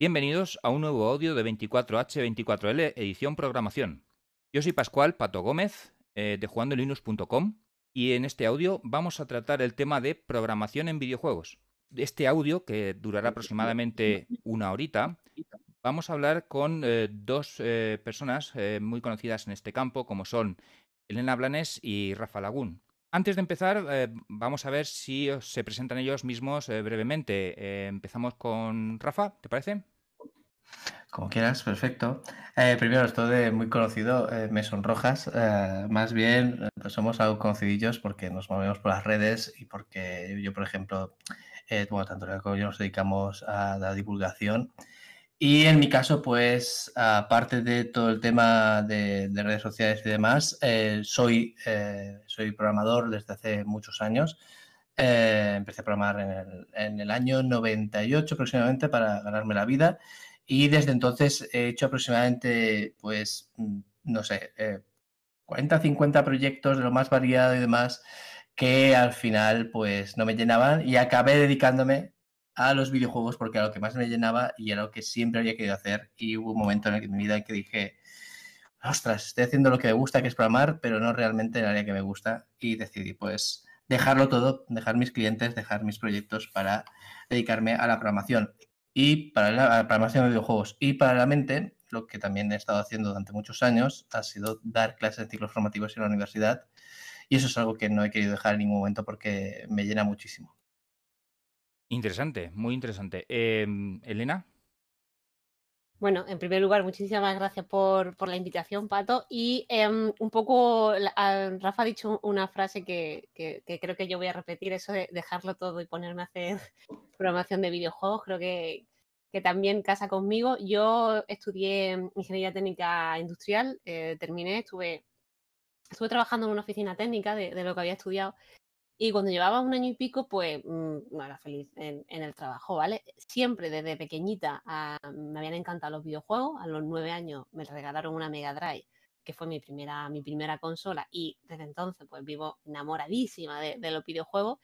Bienvenidos a un nuevo audio de 24H24L edición programación. Yo soy Pascual Pato Gómez eh, de jugandolinux.com y en este audio vamos a tratar el tema de programación en videojuegos. Este audio, que durará aproximadamente una horita, vamos a hablar con eh, dos eh, personas muy conocidas en este campo, como son Elena Blanes y Rafa Lagún. Antes de empezar, vamos a ver si se presentan ellos mismos brevemente. empezamos con Rafa, ¿te parece? Como quieras, perfecto. Eh, primero, esto de muy conocido, eh, me sonrojas. Eh, más bien, pues somos algo conocidillos porque nos movemos por las redes y porque yo, por ejemplo, bueno, tanto como yo nos dedicamos a la divulgación. Y en mi caso, pues, aparte de todo el tema de, redes sociales y demás, soy, soy programador desde hace muchos años. empecé a programar en el, en el año 98 aproximadamente para ganarme la vida y desde entonces he hecho aproximadamente, pues, mm, no sé, 40, eh, 50 proyectos de lo más variado y demás que al final, pues, no me llenaban y acabé dedicándome a los videojuegos porque era lo que más me llenaba y era lo que siempre había querido hacer. Y hubo un momento en mi vida en que dije, ostras, estoy haciendo lo que me gusta, que es programar, pero no realmente el área que me gusta. Y decidí, pues, dejarlo todo, dejar mis clientes, dejar mis proyectos para dedicarme a la programación y para la programación de videojuegos. Y paralelamente, lo que también he estado haciendo durante muchos años ha sido dar clases de ciclos formativos en la universidad. Y eso es algo que no he querido dejar en ningún momento porque me llena muchísimo. Interesante, muy interesante. Em, Elena. Bueno, en primer lugar, muchísimas gracias por, la invitación, Pato. Y em, un poco, Rafa ha dicho una frase que, creo que yo voy a repetir, eso de dejarlo todo y ponerme a hacer programación de videojuegos, creo que, también casa conmigo. Yo estudié ingeniería técnica industrial, eh, terminé, estuve, estuve trabajando en una oficina técnica de, de lo que había estudiado y cuando llevaba un año y pico, pues mm, no era feliz en, el trabajo, ¿vale? Siempre desde pequeñita ah, me habían encantado los videojuegos. A los nueve años me regalaron una Mega Drive, que fue mi primera, mi primera consola, y desde entonces pues vivo enamoradísima de, de los videojuegos.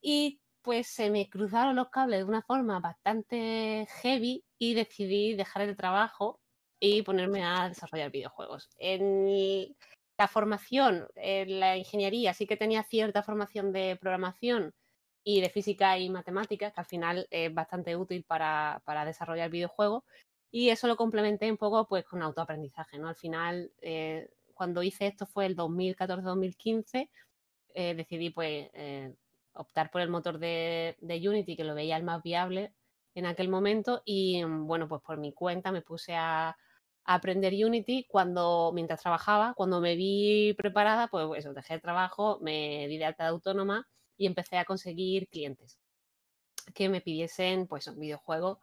Y pues se me cruzaron los cables de una forma bastante heavy y decidí dejar el trabajo y ponerme a desarrollar videojuegos. En la formación, en la ingeniería sí que tenía cierta formación de programación y de física y matemáticas, que al final es bastante útil para, desarrollar videojuegos. Y eso lo complementé un poco pues con autoaprendizaje, ¿no? Al final, eh, cuando hice esto fue el 2014-2015, eh, decidí pues eh, optar por el motor de, Unity, que lo veía el más viable en aquel momento. Y bueno, pues por mi cuenta me puse a, aprender Unity cuando, mientras trabajaba, cuando me vi preparada, pues eso, dejé el trabajo, me di de alta de autónoma y empecé a conseguir clientes que me pidiesen pues un videojuego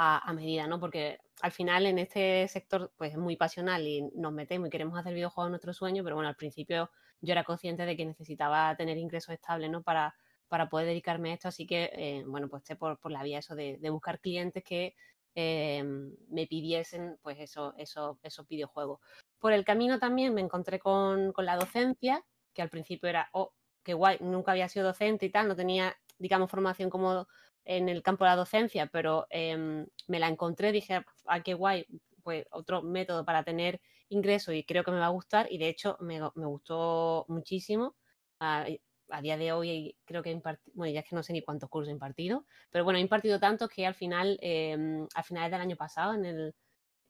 a, medida, ¿no? Porque al final en este sector pues es muy pasional y nos metemos y queremos hacer videojuegos a nuestro sueño, pero bueno, al principio yo era consciente de que necesitaba tener ingresos estables, ¿no? Para, para poder dedicarme a esto, así que, eh, bueno, pues esté por, la vía eso de, buscar clientes que Em, me pidiesen pues eso, eso, esos videojuegos. Por el camino también me encontré con, la docencia, que al principio era, oh, qué guay, nunca había sido docente y tal, no tenía, digamos, formación como en el campo de la docencia, pero em, me la encontré, dije, ah, qué guay, pues otro método para tener ingresos y creo que me va a gustar y de hecho me, gustó muchísimo. Ah, a día de hoy creo que he impartido, bueno, ya es que no sé ni cuántos cursos he impartido, pero bueno, he impartido tantos que al final, eh, al final del año pasado, en, el,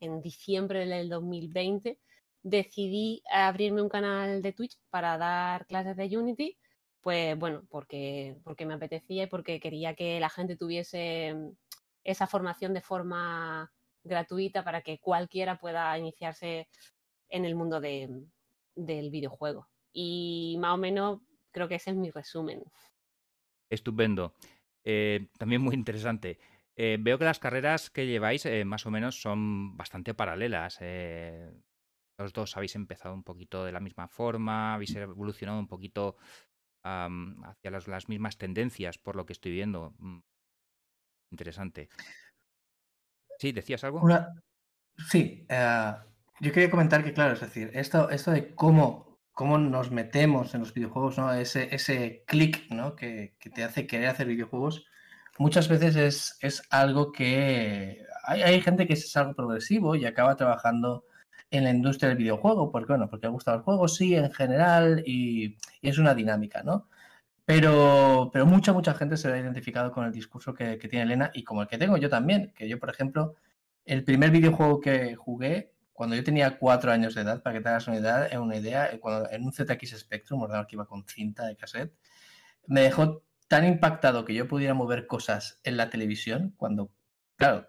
en diciembre del 2020, decidí abrirme un canal de Twitch para dar clases de Unity, pues bueno, porque, porque me apetecía y porque quería que la gente tuviese esa formación de forma gratuita para que cualquiera pueda iniciarse en el mundo de, del videojuego. Y más o menos Creo que ese es mi resumen. Estupendo. Eh, también muy interesante. Eh, veo que las carreras que lleváis eh, más o menos son bastante paralelas. los dos habéis empezado un poquito de la misma forma, habéis evolucionado un poquito hacia las, mismas tendencias, por lo que estoy viendo. Mm, interesante. ¿Sí? ¿Decías algo? Sí, yo quería comentar que, claro, es decir, esto, esto de cómo cómo nos metemos en los videojuegos, ¿no? Ese, ese clic, ¿no? Que, te hace querer hacer videojuegos, muchas veces es, es algo que hay, hay, gente que es algo progresivo y acaba trabajando en la industria del videojuego, porque bueno, porque ha gustado el juego, sí, en general, y, y es una dinámica, ¿no? Pero, pero mucha, mucha gente se ha identificado con el discurso que, que, tiene Elena y como el que tengo yo también, que yo, por ejemplo, el primer videojuego que jugué cuando yo tenía cuatro años de edad, para que te hagas una idea, una idea cuando, en un ZX Spectrum, ordenador que iba con cinta de cassette, me dejó tan impactado que yo pudiera mover cosas en la televisión, cuando, claro,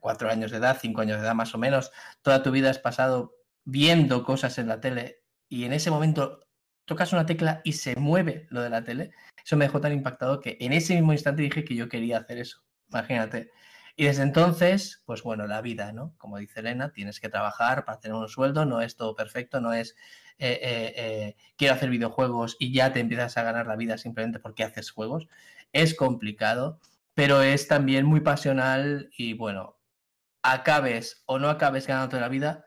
cuatro años de edad, cinco años de edad más o menos, toda tu vida has pasado viendo cosas en la tele y en ese momento tocas una tecla y se mueve lo de la tele, eso me dejó tan impactado que en ese mismo instante dije que yo quería hacer eso. Imagínate. Y desde entonces, pues bueno, la vida, ¿no? Como dice Elena, tienes que trabajar para tener un sueldo, no es todo perfecto, no es eh, eh, eh, quiero hacer videojuegos y ya te empiezas a ganar la vida simplemente porque haces juegos. Es complicado, pero es también muy pasional y bueno, acabes o no acabes ganándote la vida,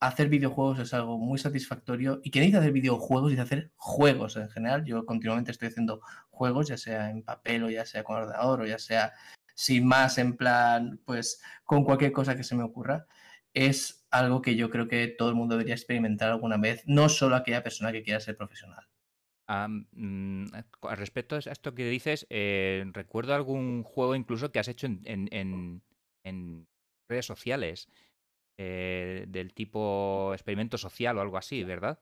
hacer videojuegos es algo muy satisfactorio. Y quien dice hacer videojuegos, dice hacer juegos en general. Yo continuamente estoy haciendo juegos, ya sea en papel o ya sea con ordenador o ya sea sin más en plan, pues con cualquier cosa que se me ocurra. Es algo que yo creo que todo el mundo debería experimentar alguna vez, no solo aquella persona que quiera ser profesional. Um, al respecto a esto que dices, eh, recuerdo algún juego incluso que has hecho en, en, en redes sociales eh, del tipo experimento social o algo así, ¿verdad?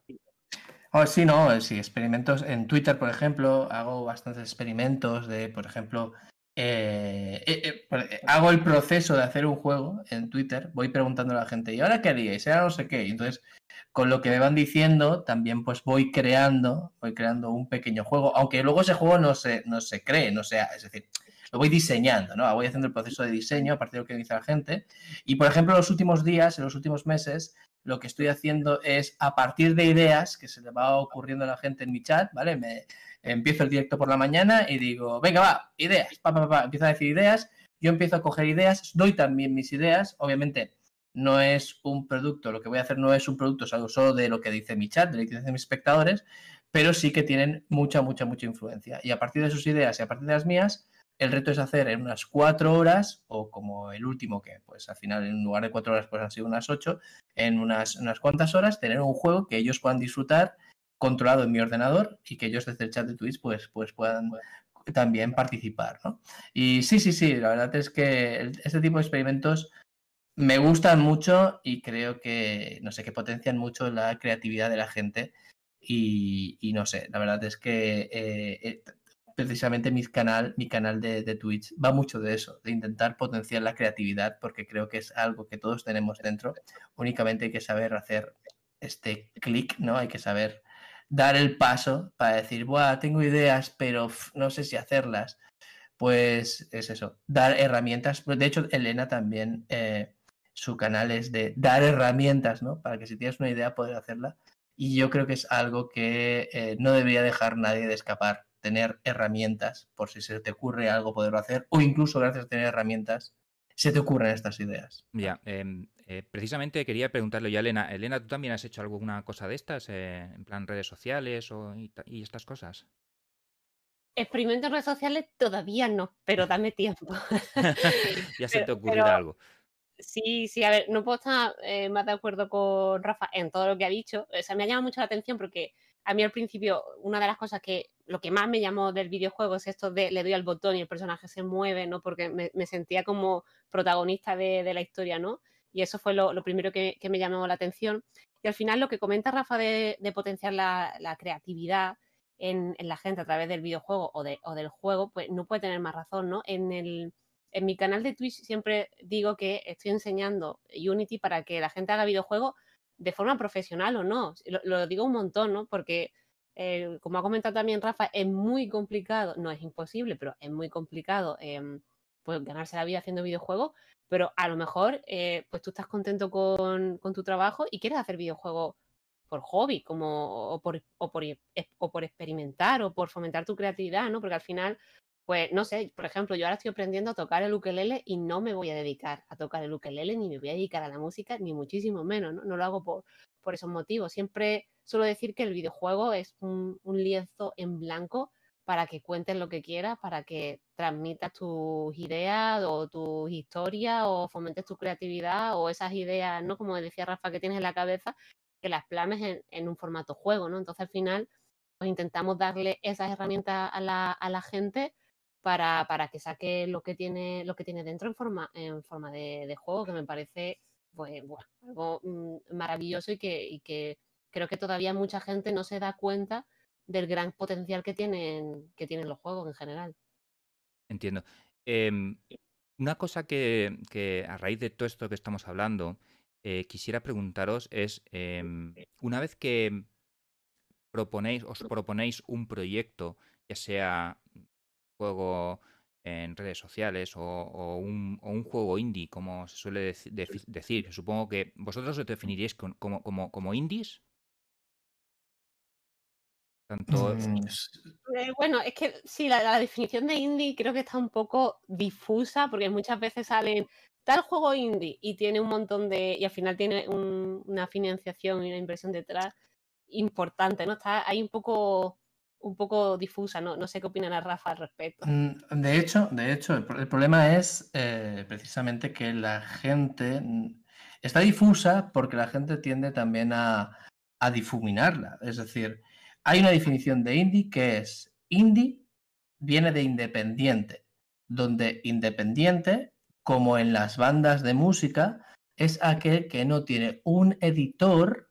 Oh, sí, no, sí, experimentos en Twitter, por ejemplo, hago bastantes experimentos de, por ejemplo, eh, eh, eh, hago el proceso de hacer un juego en Twitter, voy preguntando a la gente, ¿y ahora qué haríais? Ahora no sé qué. entonces, con lo que me van diciendo, también pues voy creando, voy creando un pequeño juego, aunque luego ese juego no se, no se cree, no sea, es decir, lo voy diseñando, ¿no? Voy haciendo el proceso de diseño a partir de lo que dice la gente. Y, por ejemplo, en los últimos días, en los últimos meses, lo que estoy haciendo es, a partir de ideas que se le va ocurriendo a la gente en mi chat, ¿vale? Me empiezo el directo por la mañana y digo, venga, va, ideas, pa, pa, pa, empiezo a decir ideas, yo empiezo a coger ideas, doy también mis ideas, obviamente no es un producto, lo que voy a hacer no es un producto solo de lo que dice mi chat, de lo que dicen mis espectadores, pero sí que tienen mucha, mucha, mucha influencia. Y a partir de sus ideas y a partir de las mías, el reto es hacer en unas cuatro horas, o como el último, que pues al final en lugar de cuatro horas pues han sido unas ocho, en unas, unas cuantas horas, tener un juego que ellos puedan disfrutar controlado en mi ordenador y que ellos desde el chat de Twitch pues, pues puedan también participar, ¿no? Y sí, sí, sí, la verdad es que este tipo de experimentos me gustan mucho y creo que, no sé, que potencian mucho la creatividad de la gente y, y no sé, la verdad es que eh, eh, precisamente mi canal, mi canal de, de, Twitch va mucho de eso, de intentar potenciar la creatividad porque creo que es algo que todos tenemos dentro, únicamente hay que saber hacer este clic, ¿no? Hay que saber dar el paso para decir, Buah, tengo ideas, pero no sé si hacerlas. Pues es eso, dar herramientas. De hecho, Elena también, eh, su canal es de dar herramientas, ¿no? Para que si tienes una idea, poder hacerla. Y yo creo que es algo que eh, no debería dejar nadie de escapar, tener herramientas, por si se te ocurre algo, poderlo hacer, o incluso gracias a tener herramientas, se te ocurren estas ideas. Ya, eh, eh, precisamente quería preguntarle ya a Elena. Elena, ¿tú también has hecho alguna cosa de estas, eh, en plan redes sociales o, y, y, estas cosas? Experimentos en redes sociales todavía no, pero dame tiempo. ya se pero, te ocurrirá pero, algo. Sí, sí, a ver, no puedo estar eh, más de acuerdo con Rafa en todo lo que ha dicho. O sea, me ha llamado mucho la atención porque a mí al principio una de las cosas que lo que más me llamó del videojuego es esto de le doy al botón y el personaje se mueve, ¿no? Porque me, me sentía como protagonista de, de, la historia, ¿no? Y eso fue lo, primero que, me llamó la atención. Y al final lo que comenta Rafa de, potenciar la, creatividad en, la gente a través del videojuego o, de, o, del juego, pues no puede tener más razón, ¿no? En, el, en mi canal de Twitch siempre digo que estoy enseñando Unity para que la gente haga videojuegos de forma profesional o no. Lo, digo un montón, ¿no? Porque, eh, como ha comentado también Rafa, es muy complicado, no es imposible, pero es muy complicado eh, pues ganarse la vida haciendo videojuegos, pero a lo mejor eh, pues tú estás contento con, con, tu trabajo y quieres hacer videojuegos por hobby, como, o por, o, por, o por experimentar o por fomentar tu creatividad, ¿no? Porque al final pues no sé, por ejemplo, yo ahora estoy aprendiendo a tocar el ukelele y no me voy a dedicar a tocar el ukelele, ni me voy a dedicar a la música, ni muchísimo menos, ¿no? No lo hago por, por esos motivos. Siempre suelo decir que el videojuego es un, un lienzo en blanco para que cuentes lo que quieras, para que transmitas tus ideas o tus historias o fomentes tu creatividad o esas ideas, ¿no? Como decía Rafa, que tienes en la cabeza, que las plames en, un formato juego, ¿no? Entonces al final pues intentamos darle esas herramientas a la, a la gente para, para, que saque lo que tiene, lo que tiene dentro en forma, en forma de, juego, que me parece pues, algo mm, maravilloso y que, y que creo que todavía mucha gente no se da cuenta del gran potencial que tienen, que tienen los juegos en general. Entiendo. Em, una cosa que, a raíz de todo esto que estamos hablando, eh, quisiera preguntaros es, em, una vez que proponéis, os proponéis un proyecto, ya sea juego en redes sociales o, un, juego indie, como se suele decir, supongo que vosotros os definiríais como, como, como indies. Tanto... Mm, eh, bueno, es que sí, la, definición de indie creo que está un poco difusa porque muchas veces salen tal juego indie y tiene un montón de. y al final tiene una financiación y una inversión detrás importante, ¿no? Está ahí un poco un poco difusa, no, no sé qué opina Rafa al respecto. Mm, de hecho, de hecho, el, problema es eh, precisamente que la gente mm, está difusa porque la gente tiende también a, a difuminarla. Es decir, hay una definición de indie que es indie viene de independiente, donde independiente, como en las bandas de música, es aquel que no tiene un editor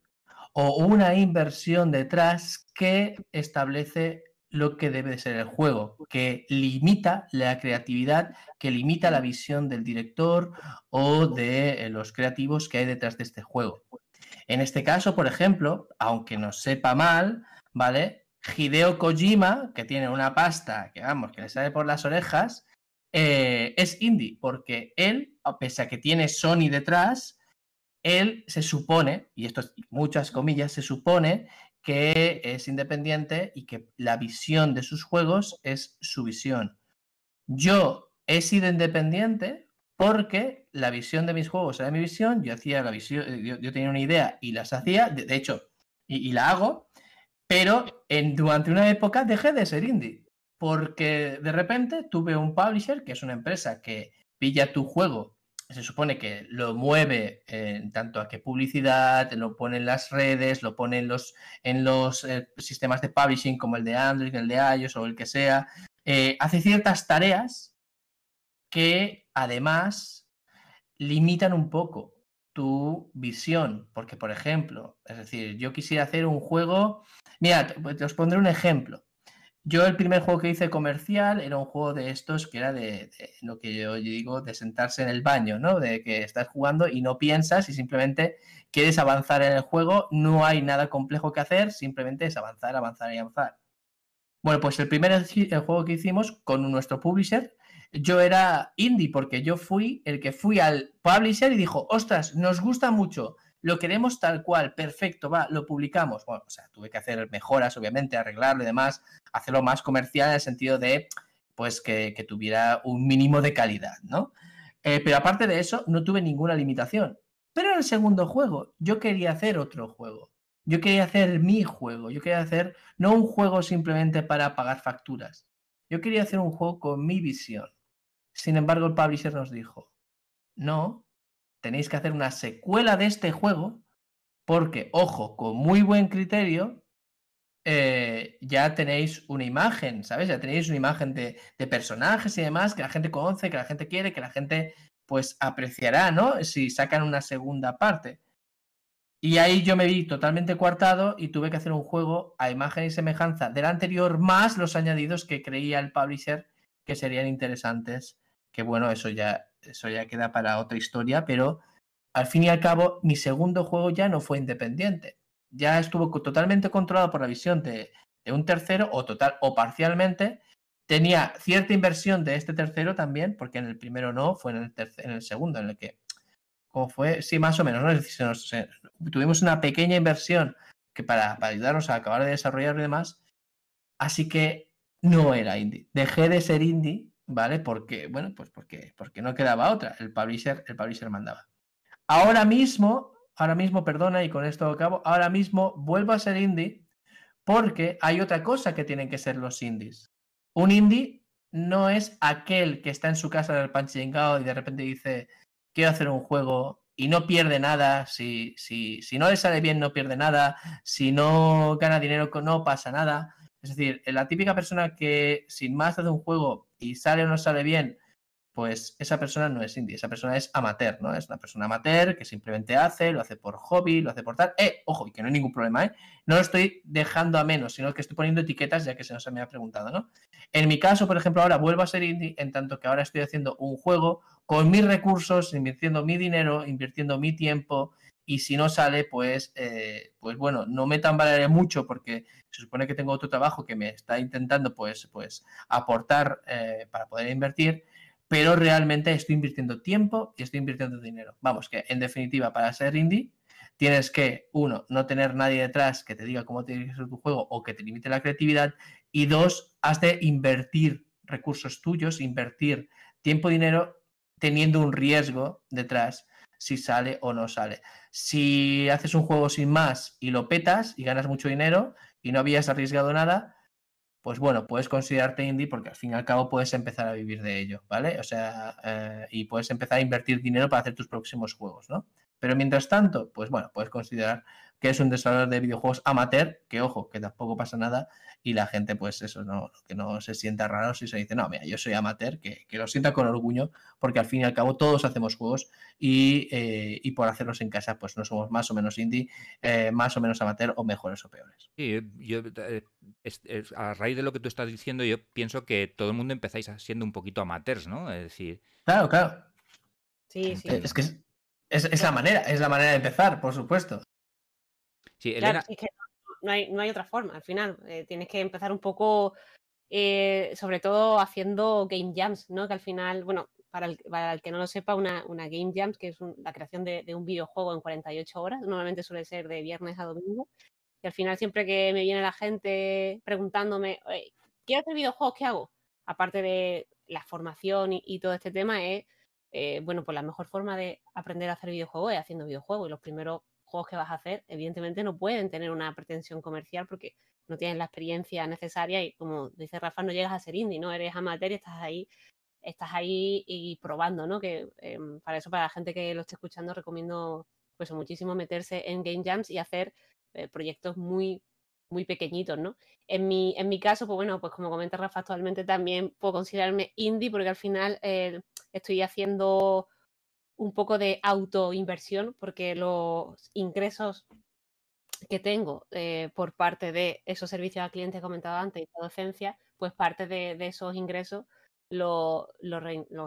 o una inversión detrás que establece lo que debe ser el juego, que limita la creatividad, que limita la visión del director o de los creativos que hay detrás de este juego. En este caso, por ejemplo, aunque nos sepa mal, ¿vale? Hideo Kojima, que tiene una pasta que vamos, que le sale por las orejas, eh, es indie, porque él, pese a que tiene Sony detrás, él se supone, y esto es muchas comillas, se supone que es independiente y que la visión de sus juegos es su visión. Yo he sido independiente porque la visión de mis juegos era mi visión, yo hacía la visión, yo, tenía una idea y las hacía, de, hecho, y, la hago, pero en, durante una época dejé de ser indie, porque de repente tuve un publisher, que es una empresa que pilla tu juego, se supone que lo mueve en tanto a que publicidad, lo pone en las redes, lo pone en los, en los eh, sistemas de publishing como el de Android, el de iOS o el que sea, eh, hace ciertas tareas que además limitan un poco tu visión, porque por ejemplo, es decir, yo quisiera hacer un juego Mira, pues, os pondré un ejemplo. Yo el primer juego que hice comercial era un juego de estos que era de, lo que yo digo, de sentarse en el baño, ¿no? De que estás jugando y no piensas y simplemente quieres avanzar en el juego, no hay nada complejo que hacer, simplemente es avanzar, avanzar y avanzar. Bueno, pues el primer el juego que hicimos con nuestro publisher, yo era indie porque yo fui el que fui al publisher y dijo, ostras, nos gusta mucho, lo queremos tal cual, perfecto, va, lo publicamos. Bueno, o sea, tuve que hacer mejoras, obviamente, arreglarlo y demás, hacerlo más comercial en el sentido de, pues, que, tuviera un mínimo de calidad, ¿no? Eh, pero aparte de eso, no tuve ninguna limitación. Pero en el segundo juego, yo quería hacer otro juego. Yo quería hacer mi juego. Yo quería hacer no un juego simplemente para pagar facturas. Yo quería hacer un juego con mi visión. Sin embargo, el publisher nos dijo, no, tenéis que hacer una secuela de este juego porque, ojo, con muy buen criterio, eh, ya tenéis una imagen, ¿sabes? Ya tenéis una imagen de, personajes y demás que la gente conoce, que la gente quiere, que la gente pues apreciará, ¿no? Si sacan una segunda parte. Y ahí yo me vi totalmente coartado y tuve que hacer un juego a imagen y semejanza del anterior, más los añadidos que creía el publisher que serían interesantes. Que bueno, eso ya eso ya queda para otra historia, pero al fin y al cabo mi segundo juego ya no fue independiente. Ya estuvo totalmente controlado por la visión de, un tercero o total o parcialmente. Tenía cierta inversión de este tercero también, porque en el primero no, fue en el, segundo, en el que, como fue, sí, más o menos, ¿no? tuvimos una pequeña inversión que para, para ayudarnos a acabar de desarrollar y demás. Así que no era indie. Dejé de ser indie ¿vale? Porque, bueno, pues porque, porque no quedaba otra, el publisher, el publisher mandaba. Ahora mismo, ahora mismo, perdona, y con esto acabo, ahora mismo vuelvo a ser indie porque hay otra cosa que tienen que ser los indies. Un indie no es aquel que está en su casa en el y de repente dice, quiero hacer un juego y no pierde nada, si, si, si no le sale bien no pierde nada, si no gana dinero no pasa nada. Es decir, la típica persona que sin más hace un juego y sale o no sale bien, pues esa persona no es indie, esa persona es amateur, ¿no? Es una persona amateur que simplemente hace, lo hace por hobby, lo hace por tal. Eh, ojo, y que no hay ningún problema, ¿eh? No lo estoy dejando a menos, sino que estoy poniendo etiquetas ya que se nos me ha preguntado, ¿no? En mi caso, por ejemplo, ahora vuelvo a ser indie en tanto que ahora estoy haciendo un juego con mis recursos, invirtiendo mi dinero, invirtiendo mi tiempo, y si no sale, pues, eh, pues bueno, no me tambalearé mucho porque se supone que tengo otro trabajo que me está intentando pues, pues aportar eh, para poder invertir pero realmente estoy invirtiendo tiempo y estoy invirtiendo dinero. Vamos, que en definitiva, para ser indie, tienes que, uno, no tener nadie detrás que te diga cómo tiene que ser tu juego o que te limite la creatividad, y dos, has de invertir recursos tuyos, invertir tiempo dinero teniendo un riesgo detrás si sale o no sale. Si haces un juego sin más y lo petas y ganas mucho dinero y no habías arriesgado nada, pues bueno, puedes considerarte indie porque al fin y al cabo puedes empezar a vivir de ello, ¿vale? O sea, eh, y puedes empezar a invertir dinero para hacer tus próximos juegos, ¿no? Pero mientras tanto, pues bueno, puedes considerar que es un desarrollador de videojuegos amateur, que ojo, que tampoco pasa nada, y la gente, pues eso, no, que no se sienta raro si se dice, no, mira, yo soy amateur, que, lo sienta con orgullo, porque al fin y al cabo todos hacemos juegos y, eh, por hacerlos en casa, pues no somos más o menos indie, eh, más o menos amateur o mejores o peores. Sí, yo, eh, a raíz de lo que tú estás diciendo, yo pienso que todo el mundo empezáis siendo un poquito amateurs, ¿no? Es decir. Claro, claro. Sí, sí. Es que es la manera, es la manera de empezar, por supuesto. Sí, Elena... es que no, hay, no hay otra forma. Al final, eh, tienes que empezar un poco, eh, sobre todo haciendo game jams, ¿no? Que al final, bueno, para el, para el que no lo sepa, una, una game jam, que es la creación de, un videojuego en 48 horas, normalmente suele ser de viernes a domingo. Y al final, siempre que me viene la gente preguntándome, ¿quiero hacer videojuegos? ¿Qué hago? Aparte de la formación y, todo este tema, es, eh, bueno, pues la mejor forma de aprender a hacer videojuegos es haciendo videojuegos. Y los primeros juegos que vas a hacer, evidentemente no pueden tener una pretensión comercial porque no tienes la experiencia necesaria y como dice Rafa, no llegas a ser indie, ¿no? Eres amateur y estás ahí, estás ahí y probando, ¿no? Que em, para eso, para la gente que lo esté escuchando, recomiendo pues muchísimo meterse en Game Jams y hacer eh, proyectos muy muy pequeñitos, ¿no? En mi, en mi caso, pues bueno, pues como comenta Rafa, actualmente también puedo considerarme indie porque al final estoy haciendo un poco de autoinversión porque los ingresos que tengo eh, por parte de esos servicios al cliente que he comentado antes y la docencia, pues parte de, esos ingresos los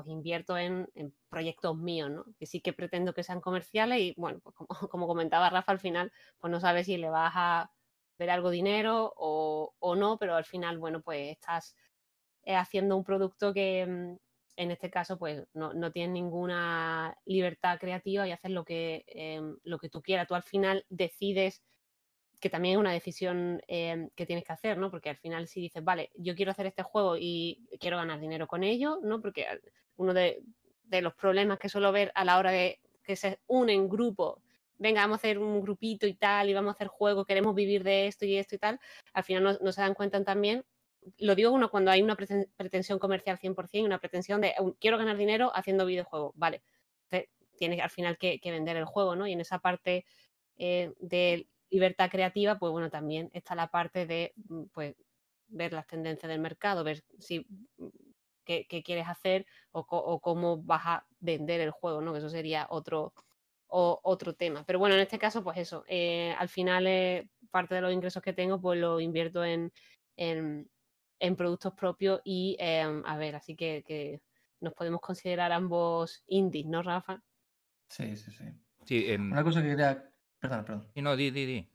invierto en, proyectos míos, ¿no? Que sí que pretendo que sean comerciales y, bueno, pues como, como, comentaba Rafa, al final, pues no sabes si le vas a ver algo dinero o, o no, pero al final, bueno, pues estás eh, haciendo un producto que, mm, en este caso, pues no, tienes ninguna libertad creativa y haces lo que, em, lo que tú quieras. Tú al final decides que también es una decisión em, que tienes que hacer, ¿no? Porque al final si dices, vale, yo quiero hacer este juego y quiero ganar dinero con ello, ¿no? Porque uno de, los problemas que suelo ver a la hora de que se unen grupos, venga, vamos a hacer un grupito y tal, y vamos a hacer juegos, queremos vivir de esto y esto y tal, al final no se dan cuenta también lo digo uno cuando hay una pretensión comercial 100%, una pretensión de quiero ganar dinero haciendo videojuegos, vale, tienes al final que, vender el juego, ¿no? Y en esa parte eh, de libertad creativa, pues bueno, también está la parte de, mm, pues, ver las tendencias del mercado, ver si mm, qué, quieres hacer o, cómo vas a vender el juego, ¿no? Que eso sería otro, otro tema. Pero bueno, en este caso, pues eso, eh, al final eh, parte de los ingresos que tengo, pues lo invierto en productos propios y, em, a ver, así que, nos podemos considerar ambos indies, ¿no, Rafa? Sí, sí, sí. sí Una cosa que quería... Perdón, perdón. No, di, di, di.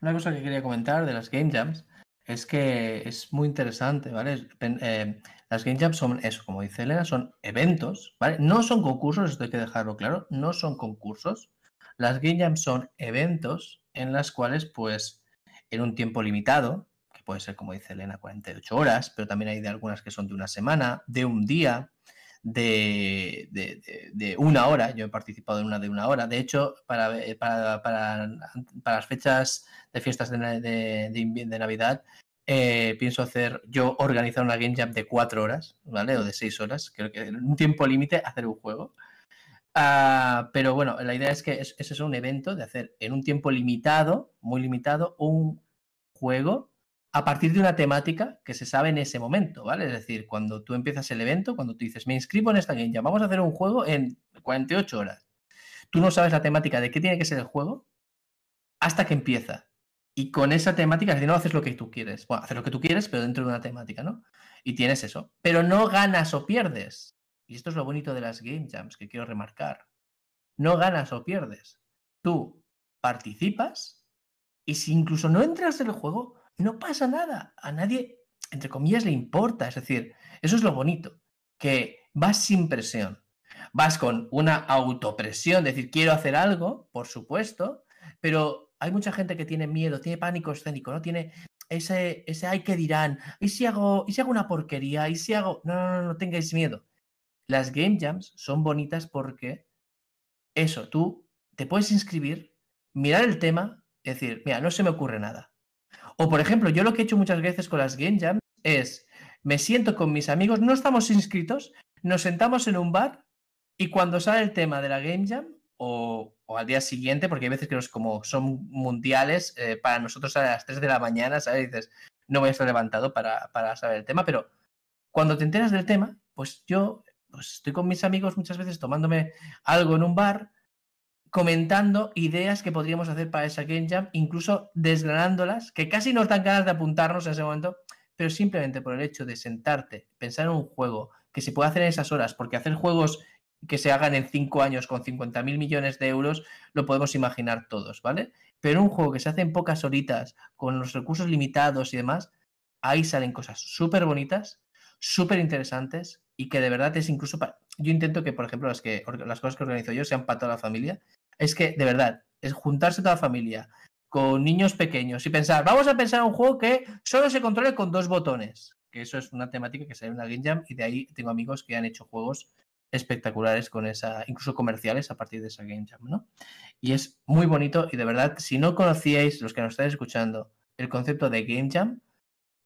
Una cosa que quería comentar de las Game Jams es que es muy interesante, ¿vale? Em, las Game Jams son eso, como dice Elena, son eventos, ¿vale? No son concursos, esto hay que dejarlo claro, no son concursos. Las Game Jams son eventos en las cuales, pues, en un tiempo limitado, puede ser, como dice Elena, 48 horas, pero también hay de algunas que son de una semana, de un día, de, una hora. Yo he participado en una de una hora. De hecho, para, para, para, para las fechas de fiestas de, de, Navidad, eh, pienso hacer, yo organizar una Game Jam de cuatro horas, ¿vale? O de seis horas, creo que en un tiempo límite hacer un juego. Ah, pero bueno, la idea es que ese es un evento de hacer en un tiempo limitado, muy limitado, un juego a partir de una temática que se sabe en ese momento, ¿vale? Es decir, cuando tú empiezas el evento, cuando tú dices, me inscribo en esta Game Jam, vamos a hacer un juego en 48 horas. Tú no sabes la temática de qué tiene que ser el juego hasta que empieza. Y con esa temática, decir, no haces lo que tú quieres. Bueno, haces lo que tú quieres, pero dentro de una temática, ¿no? Y tienes eso. Pero no ganas o pierdes. Y esto es lo bonito de las Game Jams que quiero remarcar. No ganas o pierdes. Tú participas y si incluso no entras en el juego, no pasa nada. A nadie, entre comillas, le importa. Es decir, eso es lo bonito. Que vas sin presión. Vas con una autopresión, decir, quiero hacer algo, por supuesto, pero hay mucha gente que tiene miedo, tiene pánico escénico, ¿no? Tiene ese, ese ay que dirán, ¿y si hago, y si hago una porquería? ¿Y si hago.? No, no, no, no tengáis miedo. Las game jams son bonitas porque eso, tú te puedes inscribir, mirar el tema, decir, mira, no se me ocurre nada. O por ejemplo, yo lo que he hecho muchas veces con las game jams es, me siento con mis amigos, no estamos inscritos, nos sentamos en un bar y cuando sale el tema de la game jam, o, al día siguiente, porque hay veces que los, como son mundiales, eh, para nosotros a las 3 de la mañana, ¿sabes? dices, no voy a estar levantado para, para, saber el tema, pero cuando te enteras del tema, pues yo pues estoy con mis amigos muchas veces tomándome algo en un bar, comentando ideas que podríamos hacer para esa Game Jam, incluso desgranándolas, que casi nos dan ganas de apuntarnos en ese momento, pero simplemente por el hecho de sentarte, pensar en un juego que se puede hacer en esas horas, porque hacer juegos que se hagan en cinco años con 50 mil millones de euros, lo podemos imaginar todos, ¿vale? Pero un juego que se hace en pocas horitas, con los recursos limitados y demás, ahí salen cosas súper bonitas, súper interesantes y que de verdad es incluso para... Yo intento que, por ejemplo, las, que, las cosas que organizo yo sean para toda la familia. Es que, de verdad, es juntarse toda la familia con niños pequeños y pensar, vamos a pensar un juego que solo se controle con dos botones, que eso es una temática que sale en una Game Jam y de ahí tengo amigos que han hecho juegos espectaculares con esa, incluso comerciales a partir de esa Game Jam, ¿no? Y es muy bonito y de verdad, si no conocíais, los que nos estáis escuchando, el concepto de Game Jam,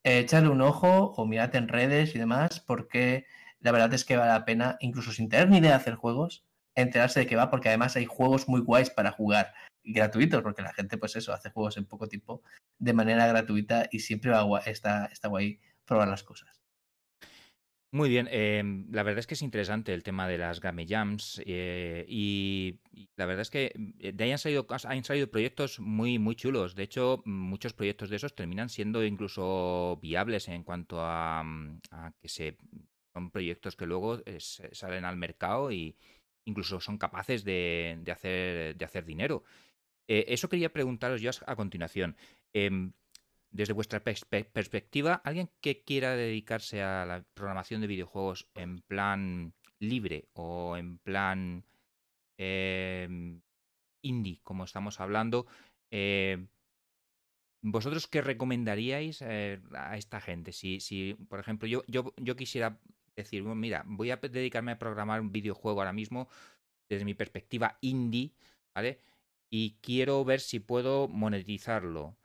eh, un ojo o mirad en redes y demás, porque la verdad es que vale la pena, incluso sin tener ni idea de hacer juegos, enterarse de qué va, porque además hay juegos muy guays para jugar gratuitos, porque la gente, pues eso, hace juegos en poco tiempo de manera gratuita y siempre va, está, está guay probar las cosas. Muy bien, em, la verdad es que es interesante el tema de las Game Jams eh, y, la verdad es que eh, de ahí han salido, han salido proyectos muy, muy chulos. De hecho, muchos proyectos de esos terminan siendo incluso viables en cuanto a, que se, son proyectos que luego eh, salen al mercado y incluso son capaces de, hacer, de hacer dinero. eso quería preguntaros yo a continuación. Em, desde vuestra perspectiva, alguien que quiera dedicarse a la programación de videojuegos en plan libre o en plan em, indie, como estamos hablando, em, ¿vosotros qué recomendaríais eh, a esta gente? Si, si por ejemplo, yo, yo, yo quisiera decir, mira, voy a dedicarme a programar un videojuego ahora mismo desde mi perspectiva indie, ¿vale? Y quiero ver si puedo monetizarlo.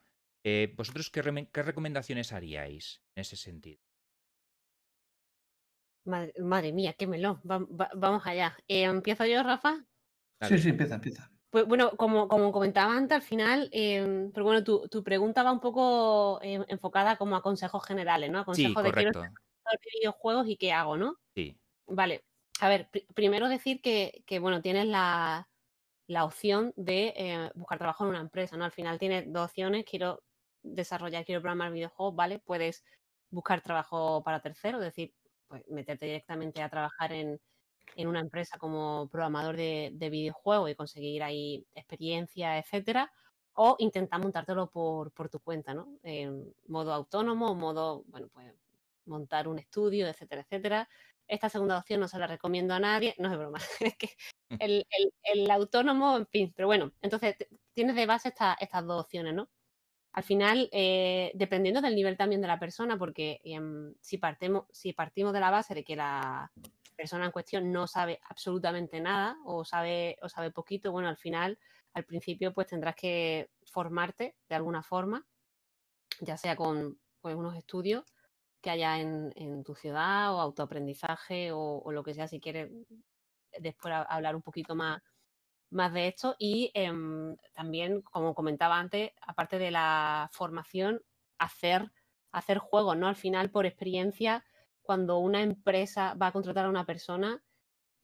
Eh, ¿Vosotros qué, recomendaciones haríais en ese sentido? Madre, mía, qué melón. vamos allá. Eh, ¿Empiezo yo, Rafa? Sí, sí, empieza, empieza. Pues bueno, como, como comentaba antes, al final, em, pero bueno, tu, pregunta va un poco em, enfocada como a consejos generales, ¿no? A consejos de quiero videojuegos y qué hago, ¿no? Sí. Vale. A ver, primero decir que, que, bueno, tienes la, la opción de eh, buscar trabajo en una empresa, ¿no? Al final tienes dos opciones, quiero desarrollar, quiero programar videojuegos, ¿vale? Puedes buscar trabajo para tercero, es decir, pues meterte directamente a trabajar en, una empresa como programador de, de videojuegos y conseguir ahí experiencia, etcétera, o intentar montártelo por, por tu cuenta, ¿no? En modo autónomo, modo, bueno, pues montar un estudio, etcétera, etcétera. Esta segunda opción no se la recomiendo a nadie, no es broma, es que el, el, autónomo, en fin, pero bueno, entonces tienes de base estas dos opciones, ¿no? al final, eh, dependiendo del nivel también de la persona, porque em, si, partimos, si partimos de la base de que la persona en cuestión no sabe absolutamente nada o sabe, o sabe poquito, bueno, al final, al principio, pues tendrás que formarte de alguna forma, ya sea con, pues, unos estudios que haya en, tu ciudad o autoaprendizaje o, lo que sea, si quieres después hablar un poquito más, más de esto. Y em, también, como comentaba antes, aparte de la formación, hacer, hacer juegos, ¿no? Al final, por experiencia, cuando una empresa va a contratar a una persona,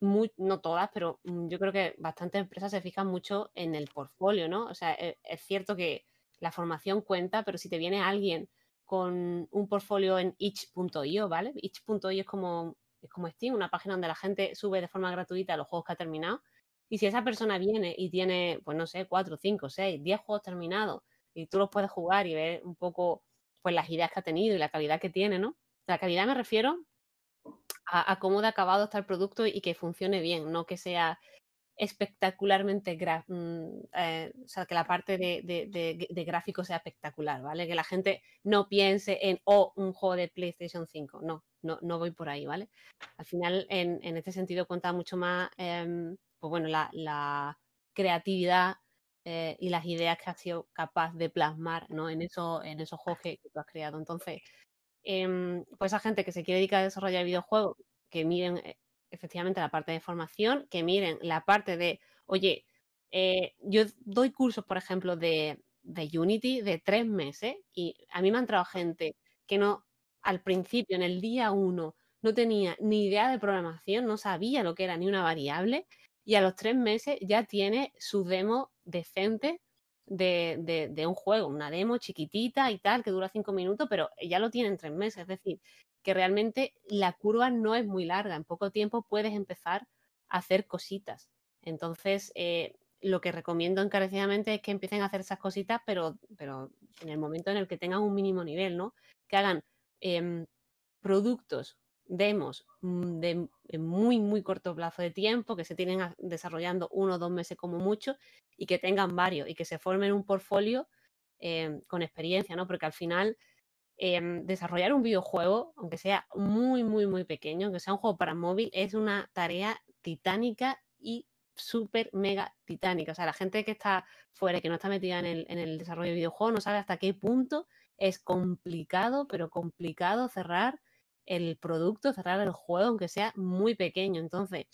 no todas, pero mm, yo creo que bastantes empresas se fijan mucho en el portfolio, ¿no? O sea, e, es, cierto que la formación cuenta, pero si te viene alguien con un portfolio en itch.io, ¿vale? Itch.io es como, es como Steam, una página donde la gente sube de forma gratuita los juegos que ha terminado. Y si esa persona viene y tiene, pues no sé, 4, 5, 6, 10 juegos terminados y tú los puedes jugar y ver un poco pues las ideas que ha tenido y la calidad que tiene, ¿no? La calidad me refiero a, cómo de acabado está el producto y que funcione bien, no que sea espectacularmente, mm, eh, o sea, que la parte de, de, gráfico sea espectacular, ¿vale? Que la gente no piense en, oh, un juego de PlayStation 5, no, no, no voy por ahí, ¿vale? Al final, en, en este sentido, cuenta mucho más, em, pues bueno, la, creatividad eh, y las ideas que has sido capaz de plasmar, ¿no? En, eso, en esos juegos que, que tú has creado. Entonces, Em, pues esa gente que se quiere dedicar a desarrollar videojuegos, que miren eh, efectivamente la parte de formación, que miren la parte de, oye, eh, yo doy cursos, por ejemplo, de, de, Unity de tres meses y a mí me han entrado gente que no, al principio, en el día uno, no tenía ni idea de programación, no sabía lo que era ni una variable y a los tres meses ya tiene su demo decente de, un juego, una demo chiquitita y tal, que dura cinco minutos, pero ya lo tienen tres meses. Es decir, que realmente la curva no es muy larga. En poco tiempo puedes empezar a hacer cositas. Entonces, eh, lo que recomiendo encarecidamente es que empiecen a hacer esas cositas, pero, pero en el momento en el que tengan un mínimo nivel, ¿no? Que hagan em, productos, demos mm, de muy, muy corto plazo de tiempo, que se tienen desarrollando uno o dos meses como mucho, y que tengan varios y que se formen un portfolio em, con experiencia, ¿no? Porque al final em, desarrollar un videojuego, aunque sea muy, muy, muy pequeño, aunque sea un juego para móvil, es una tarea titánica y súper mega titánica. O sea, la gente que está fuera que no está metida en el, en el desarrollo de videojuegos no sabe hasta qué punto es complicado, pero complicado cerrar el producto, cerrar el juego, aunque sea muy pequeño. Entonces,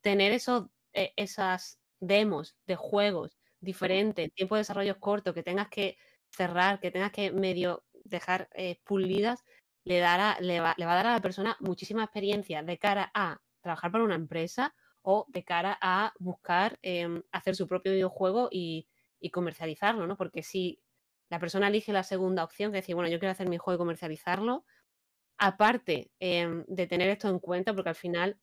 tener esos, e, esas demos de juegos diferentes, tiempo de desarrollo corto, que tengas que cerrar, que tengas que medio dejar eh, pulidas, le, dará, le, va, le va a dar a la persona muchísima experiencia de cara a trabajar para una empresa o de cara a buscar em, hacer su propio videojuego y, comercializarlo, ¿no? Porque si la persona elige la segunda opción, que decir, bueno, yo quiero hacer mi juego y comercializarlo, aparte em, de tener esto en cuenta, porque al final,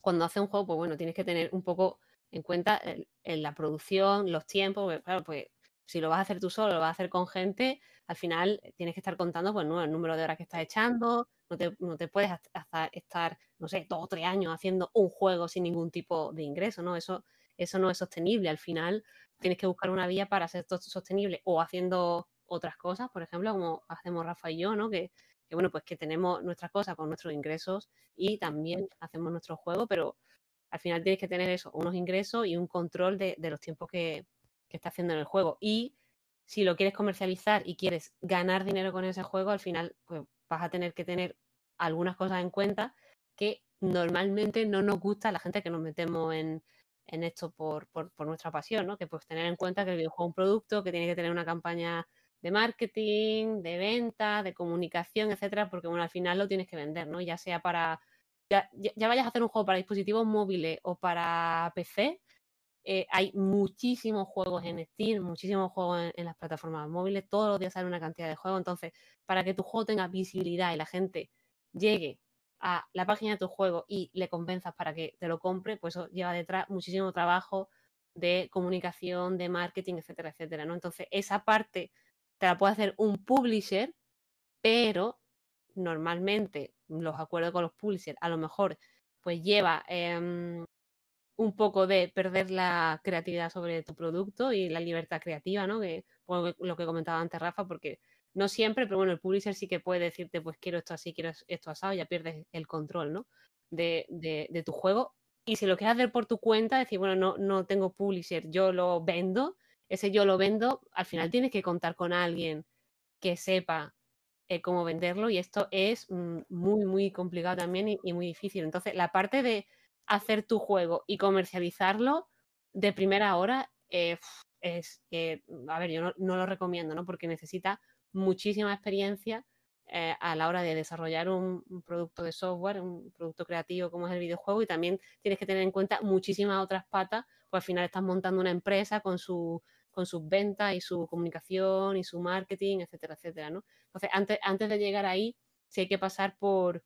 cuando hace un juego, pues bueno, tienes que tener un poco en cuenta en la producción, los tiempos, claro, pues si lo vas a hacer tú solo, lo vas a hacer con gente, al final tienes que estar contando pues, el número de horas que estás echando, no te, no te puedes estar, no sé, dos o tres años haciendo un juego sin ningún tipo de ingreso, ¿no? Eso, eso no es sostenible. Al final tienes que buscar una vía para hacer todo sostenible o haciendo otras cosas, por ejemplo, como hacemos Rafa y yo, ¿no? Que, que bueno, pues que tenemos nuestras cosas con nuestros ingresos y también hacemos nuestro juego, pero al final tienes que tener eso, unos ingresos y un control de, los tiempos que, que está haciendo en el juego. Y si lo quieres comercializar y quieres ganar dinero con ese juego, al final pues vas a tener que tener algunas cosas en cuenta que normalmente no nos gusta a la gente que nos metemos en, esto por, nuestra pasión, ¿no? Que pues tener en cuenta que el videojuego es un producto, que tiene que tener una campaña de marketing, de venta, de comunicación, etcétera, porque bueno, al final lo tienes que vender, ¿no? Ya sea para ya, vayas a hacer un juego para dispositivos móviles o para PC, eh, hay muchísimos juegos en Steam, muchísimos juegos en, las plataformas móviles, todos los días sale una cantidad de juegos, entonces para que tu juego tenga visibilidad y la gente llegue a la página de tu juego y le convenzas para que te lo compre, pues eso lleva detrás muchísimo trabajo de comunicación, de marketing, etcétera, etcétera, ¿no? Entonces, esa parte te la puede hacer un publisher, pero normalmente los acuerdos con los publishers, a lo mejor pues lleva em, un poco de perder la creatividad sobre tu producto y la libertad creativa, ¿no? Que, lo que comentaba antes Rafa, porque no siempre, pero bueno, el publisher sí que puede decirte, pues quiero esto así, quiero esto asado, ya pierdes el control, ¿no? De, de, tu juego. Y si lo quieres hacer por tu cuenta, decir, bueno, no, no tengo publisher, yo lo vendo, ese yo lo vendo, al final tienes que contar con alguien que sepa eh, cómo venderlo y esto es mm, muy, muy complicado también y, muy difícil. Entonces, la parte de hacer tu juego y comercializarlo de primera hora eh, es que, a ver, yo no, lo recomiendo, ¿no? Porque necesita muchísima experiencia eh, a la hora de desarrollar un, producto de software, un producto creativo como es el videojuego y también tienes que tener en cuenta muchísimas otras patas, pues al final estás montando una empresa con su con sus ventas y su comunicación y su marketing, etcétera, etcétera, ¿no? Entonces, antes, antes de llegar ahí, sí hay que pasar por,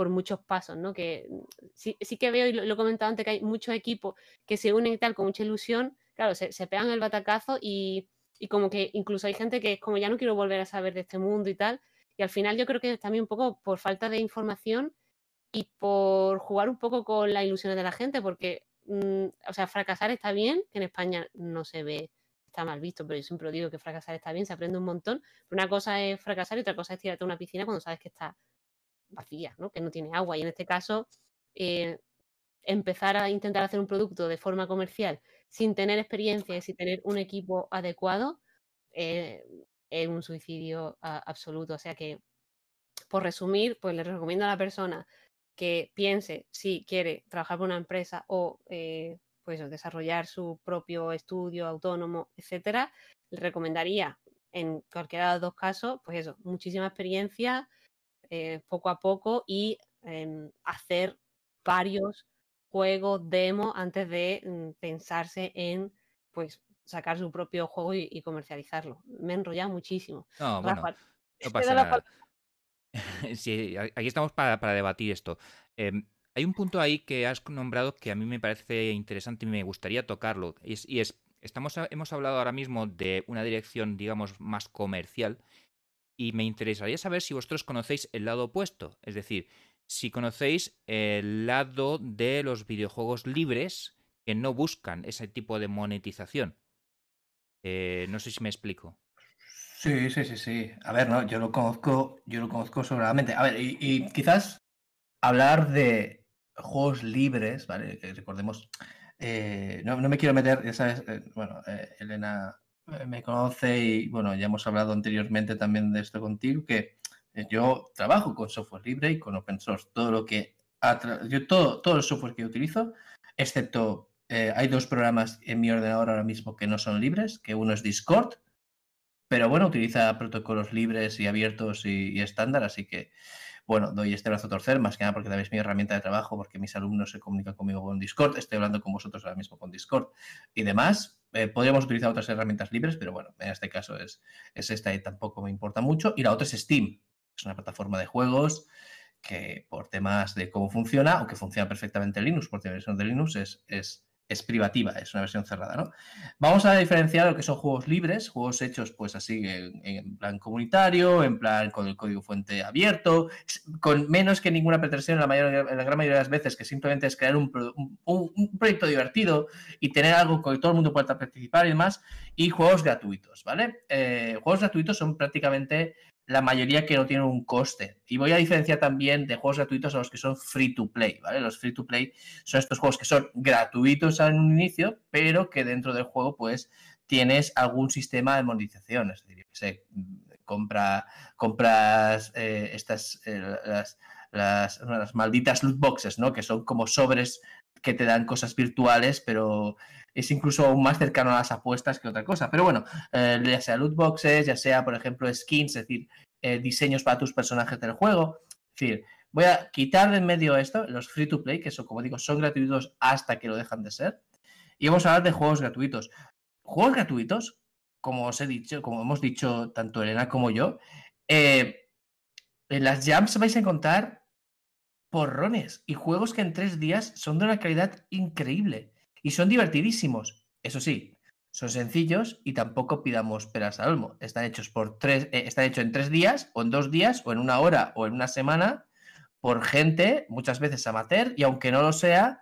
por muchos pasos, ¿no? Que sí, sí que veo, y lo, he comentado antes, que hay muchos equipos que se unen y tal con mucha ilusión, claro, se, se pegan el batacazo y, y como que incluso hay gente que es como ya no quiero volver a saber de este mundo y tal, y al final yo creo que también un poco por falta de información y por jugar un poco con las ilusiones de la gente, porque, mm, o sea, fracasar está bien, que en España no se ve, está mal visto, pero yo siempre digo que fracasar está bien, se aprende un montón. Pero una cosa es fracasar y otra cosa es tirarte a una piscina cuando sabes que está vacía, ¿no? que no tiene agua. Y en este caso, eh, empezar a intentar hacer un producto de forma comercial sin tener experiencia y sin tener un equipo adecuado, eh, es un suicidio absoluto. O sea que, por resumir, pues le recomiendo a la persona que piense si quiere trabajar por una empresa o eh, pues desarrollar su propio estudio autónomo, etcétera, le recomendaría en cualquiera de los dos casos, pues eso, muchísima experiencia, eh, poco a poco y em, hacer varios juegos, demos, antes de mm, pensarse en pues sacar su propio juego y, comercializarlo. Me he enrollado muchísimo. No, bueno, no pasa nada. sí, aquí estamos para, debatir esto. Em, hay un punto ahí que has nombrado que a mí me parece interesante y me gustaría tocarlo. Y es, y es estamos, hemos hablado ahora mismo de una dirección, digamos, más comercial. Y me interesaría saber si vosotros conocéis el lado opuesto. Es decir, si conocéis el lado de los videojuegos libres que no buscan ese tipo de monetización. Eh, no sé si me explico. Sí, sí, sí, sí. A ver, no, yo lo conozco, yo lo conozco sobradamente. A ver, y, quizás hablar de juegos libres, ¿vale? recordemos, eh, no, me quiero meter, ya sabes, eh, bueno, Elena me conoce y bueno, ya hemos hablado anteriormente también de esto contigo, que yo trabajo con software libre y con open source. Todo lo que yo todo, todo el software que utilizo, excepto eh, hay dos programas en mi ordenador ahora mismo que no son libres, que uno es Discord, pero bueno, utiliza protocolos libres y abiertos y, estándar, así que bueno, doy este brazo a torcer, más que nada porque también es mi herramienta de trabajo, porque mis alumnos se comunican conmigo con Discord, estoy hablando con vosotros ahora mismo con Discord y demás. Eh, podríamos utilizar otras herramientas libres, pero bueno, en este caso es, es esta y tampoco me importa mucho. Y la otra es Steam, es una plataforma de juegos que por temas de cómo funciona, aunque funciona perfectamente en Linux, la versión de Linux es, es es privativa, es una versión cerrada, ¿no? Vamos a diferenciar lo que son juegos libres, juegos hechos pues así en, plan comunitario, en plan con el código fuente abierto, con menos que ninguna pretensión en la, mayor, en la gran mayoría de las veces, que simplemente es crear un, proyecto divertido y tener algo con que todo el mundo pueda participar y demás, y juegos gratuitos, ¿vale? Eh, juegos gratuitos son prácticamente la mayoría que no tienen un coste. Y voy a diferenciar también de juegos gratuitos a los que son free to play, ¿vale? Los free to play son estos juegos que son gratuitos al inicio, pero que dentro del juego, pues, tienes algún sistema de monetización. Es decir, compras eh, estas, eh, las, las, malditas loot boxes, ¿no? Que son como sobres que te dan cosas virtuales, pero es incluso aún más cercano a las apuestas que otra cosa. Pero bueno, eh, ya sea loot boxes, ya sea, por ejemplo, skins, es decir, eh, diseños para tus personajes del juego. Es decir, voy a quitar de en medio esto, los free to play, que son, como digo, son gratuitos hasta que lo dejan de ser. Y vamos a hablar de juegos gratuitos. Juegos gratuitos, como os he dicho, como hemos dicho tanto Elena como yo, eh, en las jams vais a encontrar porrones y juegos que en tres días son de una calidad increíble y son divertidísimos. Eso sí, son sencillos y tampoco pidamos peras al olmo. Están hechos por tres, eh, están hechos en tres días, o en dos días, o en una hora, o en una semana, por gente, muchas veces amateur, y aunque no lo sea,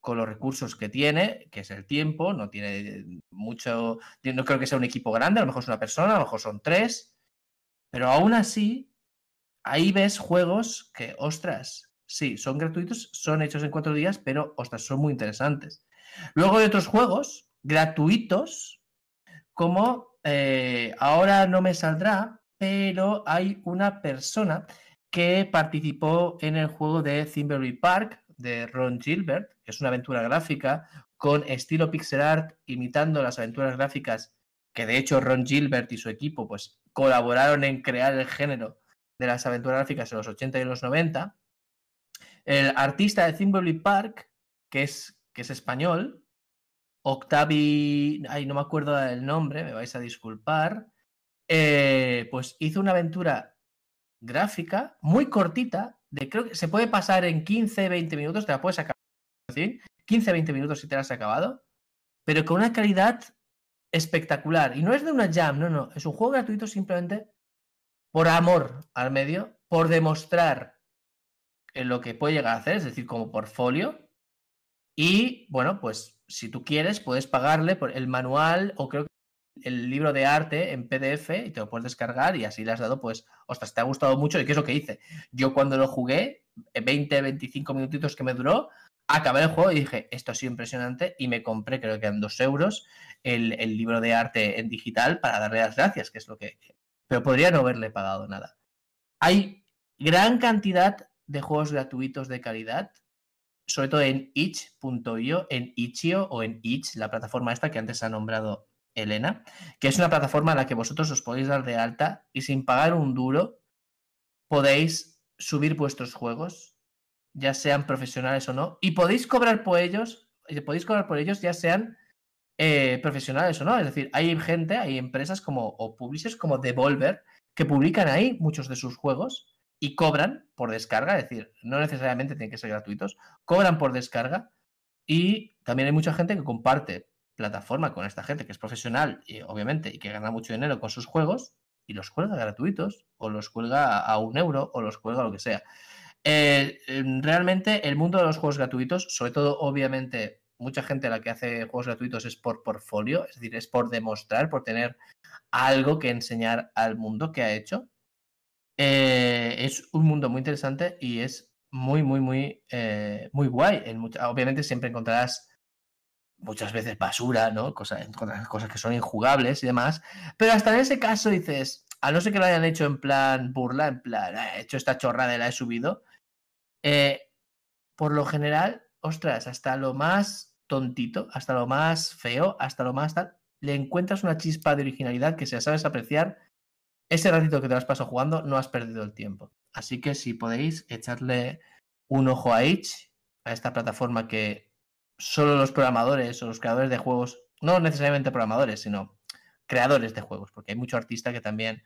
con los recursos que tiene, que es el tiempo, no tiene mucho, no creo que sea un equipo grande, a lo mejor es una persona, a lo mejor son tres, pero aún así, ahí ves juegos que, ostras, sí, son gratuitos, son hechos en cuatro días, pero, ostras, son muy interesantes. Luego hay otros juegos gratuitos, como eh, ahora no me saldrá, pero hay una persona que participó en el juego de Thimberry Park de Ron Gilbert, que es una aventura gráfica con estilo pixel art imitando las aventuras gráficas que de hecho Ron Gilbert y su equipo pues colaboraron en crear el género de las aventuras gráficas en los 80 y los 90. El artista de Thimberly Park, que es, que es español, Octavi, ay, no me acuerdo del nombre, me vais a disculpar, eh, pues hizo una aventura gráfica muy cortita, de creo que se puede pasar en 15, 20 minutos, te la puedes acabar, 15, 20 minutos si te la has acabado, pero con una calidad espectacular. Y no es de una jam, no, no, es un juego gratuito simplemente por amor al medio, por demostrar lo que puede llegar a hacer, es decir, como portfolio. Y bueno, pues si tú quieres, puedes pagarle por el manual o creo que el libro de arte en PDF y te lo puedes descargar y así le has dado, pues, ostras, te ha gustado mucho. ¿Y qué es lo que hice? Yo cuando lo jugué, 20, 25 minutitos que me duró, acabé el juego y dije, esto ha sido impresionante y me compré, creo que eran dos euros, el, el, libro de arte en digital para darle las gracias, que es lo que... Pero podría no haberle pagado nada. Hay gran cantidad de juegos gratuitos de calidad, sobre todo en itch.io, en itch.io o en itch, la plataforma esta que antes ha nombrado Elena, que es una plataforma en la que vosotros os podéis dar de alta y sin pagar un duro podéis subir vuestros juegos, ya sean profesionales o no, y podéis cobrar por ellos, podéis cobrar por ellos ya sean eh, profesionales o no. Es decir, hay gente, hay empresas como o publishers como Devolver que publican ahí muchos de sus juegos y cobran por descarga, es decir, no necesariamente tienen que ser gratuitos, cobran por descarga y también hay mucha gente que comparte plataforma con esta gente que es profesional, y, obviamente, y que gana mucho dinero con sus juegos, y los cuelga gratuitos, o los cuelga a un euro, o los cuelga lo que sea. Eh, realmente el mundo de los juegos gratuitos, sobre todo, obviamente, mucha gente la que hace juegos gratuitos es por portfolio, es decir, es por demostrar, por tener algo que enseñar al mundo que ha hecho. Eh, es un mundo muy interesante y es muy, muy, muy, eh, muy guay. En obviamente siempre encontrarás muchas veces basura, ¿no? Cosas, cosas que son injugables y demás. Pero hasta en ese caso dices, a no ser que lo hayan hecho en plan burla, en plan, ah, he hecho esta chorrada y la he subido. Eh, por lo general, ostras, hasta lo más tontito, hasta lo más feo, hasta lo más tal, le encuentras una chispa de originalidad que si sabes apreciar, ese ratito que te has pasado jugando, no has perdido el tiempo. Así que si podéis echarle un ojo a Itch, a esta plataforma que solo los programadores o los creadores de juegos, no necesariamente programadores, sino creadores de juegos, porque hay mucho artista que también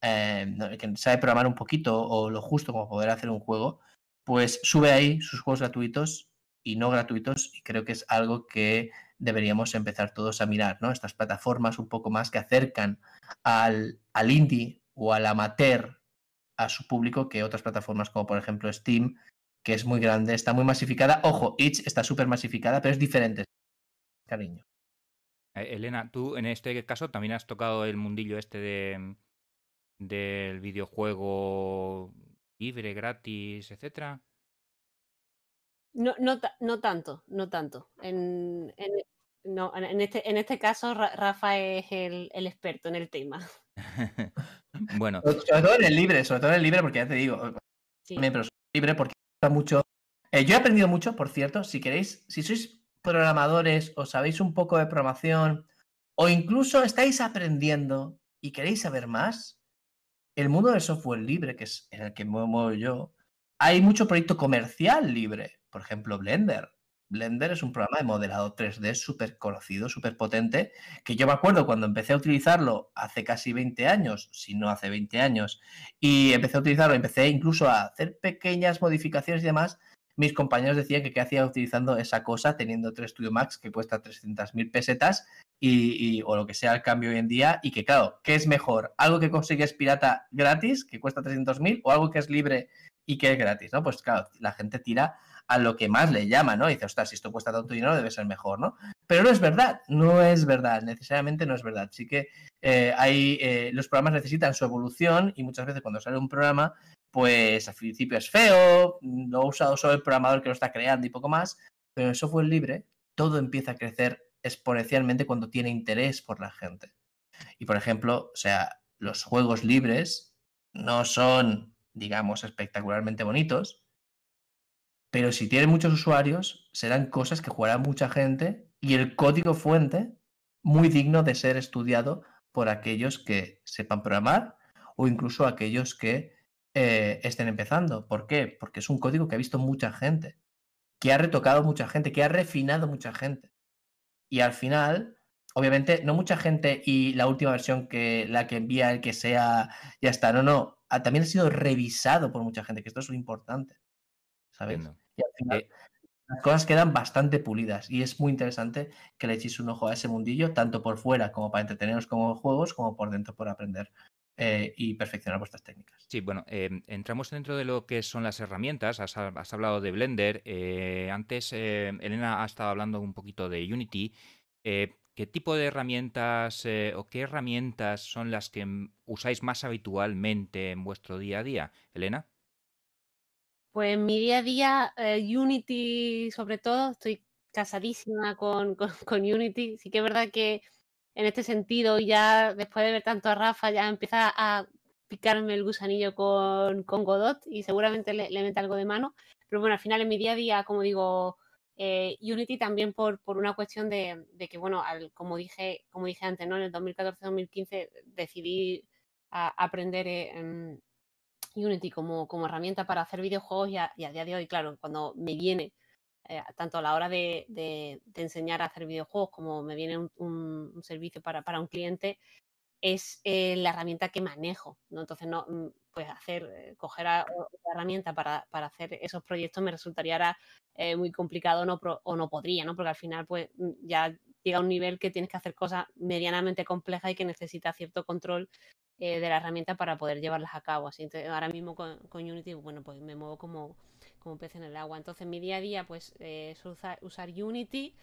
eh, que sabe programar un poquito o lo justo como poder hacer un juego, pues sube ahí sus juegos gratuitos y no gratuitos y creo que es algo que deberíamos empezar todos a mirar, ¿no? Estas plataformas un poco más que acercan al, al indie o al amateur a su público que otras plataformas como por ejemplo Steam que es muy grande, está muy masificada. Ojo, Itch está súper masificada, pero es diferente, cariño. Eh, Elena, tú en este caso también has tocado el mundillo este de del videojuego libre, gratis, etcétera. No, no, no tanto, no tanto. En, en, no, en, este, en este caso, Rafa es el, el experto en el tema. bueno. Sobre todo en el libre, sobre todo en el libre, porque ya te digo, sí. pero libre porque mucho. Eh, yo he aprendido mucho, por cierto, si queréis, si sois programadores o sabéis un poco de programación o incluso estáis aprendiendo y queréis saber más, el mundo del software libre, que es en el que me muevo yo, hay mucho proyecto comercial libre. Por ejemplo, Blender. Blender es un programa de modelado 3D súper conocido, súper potente, que yo me acuerdo cuando empecé a utilizarlo hace casi 20 años, si no hace 20 años, y empecé a utilizarlo, empecé incluso a hacer pequeñas modificaciones y demás, mis compañeros decían que qué hacía utilizando esa cosa teniendo 3 Studio Max que cuesta 300.000 pesetas y, o lo que sea el cambio hoy en día y que claro, ¿qué es mejor? ¿Algo que consigues pirata gratis que cuesta 300.000 o algo que es libre y que es gratis? ¿no? Pues claro, la gente tira a lo que más le llama, ¿no? Y dice, ostras, si esto cuesta tanto dinero debe ser mejor, ¿no? Pero no es verdad, no es verdad, necesariamente no es verdad. Sí que eh, hay, eh, los programas necesitan su evolución y muchas veces cuando sale un programa, pues al principio es feo, lo ha usado solo el programador que lo está creando y poco más, pero el software libre todo empieza a crecer exponencialmente cuando tiene interés por la gente. Y por ejemplo, o sea, los juegos libres no son, digamos, espectacularmente bonitos, pero si tienen muchos usuarios, serán cosas que jugará mucha gente y el código fuente muy digno de ser estudiado por aquellos que sepan programar o incluso aquellos que eh, estén empezando. ¿Por qué? Porque es un código que ha visto mucha gente, que ha retocado mucha gente, que ha refinado mucha gente. Y al final, obviamente, no mucha gente y la última versión que la que envía el que sea, ya está. No, no. También ha sido revisado por mucha gente, que esto es lo importante. ¿Sabes? Y al final, eh las cosas quedan bastante pulidas y es muy interesante que le echéis un ojo a ese mundillo, tanto por fuera como para entreteneros como juegos, como por dentro por aprender eh, y perfeccionar vuestras técnicas. Sí, bueno, em, entramos dentro de lo que son las herramientas. Has, hablado de Blender. Eh, antes Elena ha estado hablando un poquito de Unity. Eh, ¿Qué tipo de herramientas o qué herramientas son las que usáis más habitualmente en vuestro día a día, Elena? Pues en mi día a día, Unity sobre todo, estoy casadísima con, con Unity. Sí que es verdad que en este sentido, ya después de ver tanto a Rafa, ya empieza a picarme el gusanillo con, con Godot y seguramente le, le mete algo de mano. Pero bueno, al final en mi día a día, como digo, eh, Unity también por, por una cuestión de, de que, bueno, al, como, dije, como dije antes, ¿no? en el 2014-2015 decidí aprender eh, Unity como, como herramienta para hacer videojuegos y a, día de hoy, claro, cuando me viene eh, tanto a la hora de, enseñar a hacer videojuegos como me viene un, servicio para, un cliente, es la herramienta que manejo, ¿no? Entonces, no, mm, pues hacer, eh, coger a, herramienta para, hacer esos proyectos me resultaría muy complicado no, o no podría, ¿no? Porque al final, pues mm, ya llega a un nivel que tienes que hacer cosas medianamente complejas y que necesita cierto control de la herramienta para poder llevarlas a cabo. Así, entonces, ahora mismo con, con Unity, bueno, pues me muevo como como pez en el agua. Entonces, mi día a día, pues, eh, suelo usar, Unity.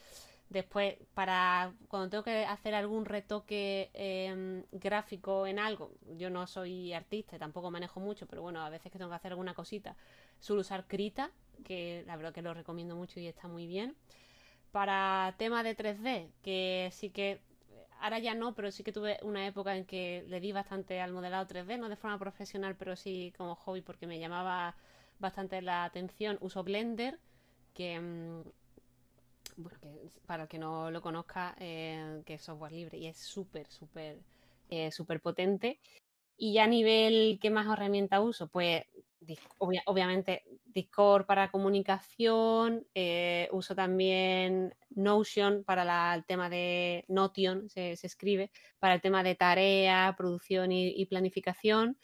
Después, para cuando tengo que hacer algún retoque em, gráfico en algo, yo no soy artista, tampoco manejo mucho, pero bueno, a veces que tengo que hacer alguna cosita, suelo usar Krita, que la verdad que lo recomiendo mucho y está muy bien. Para tema de 3D, que sí que ahora ya no, pero sí que tuve una época en que le di bastante al modelado 3D, no de forma profesional, pero sí como hobby porque me llamaba bastante la atención. Uso Blender, que, mm, bueno, para el que no lo conozca, eh, que es software libre y es súper, súper, eh, súper potente. Y ya a nivel, ¿qué más herramienta uso? Pues obviamente Discord para comunicación, eh, uso también Notion para el tema de Notion, se, escribe, para el tema de tarea, producción y, planificación.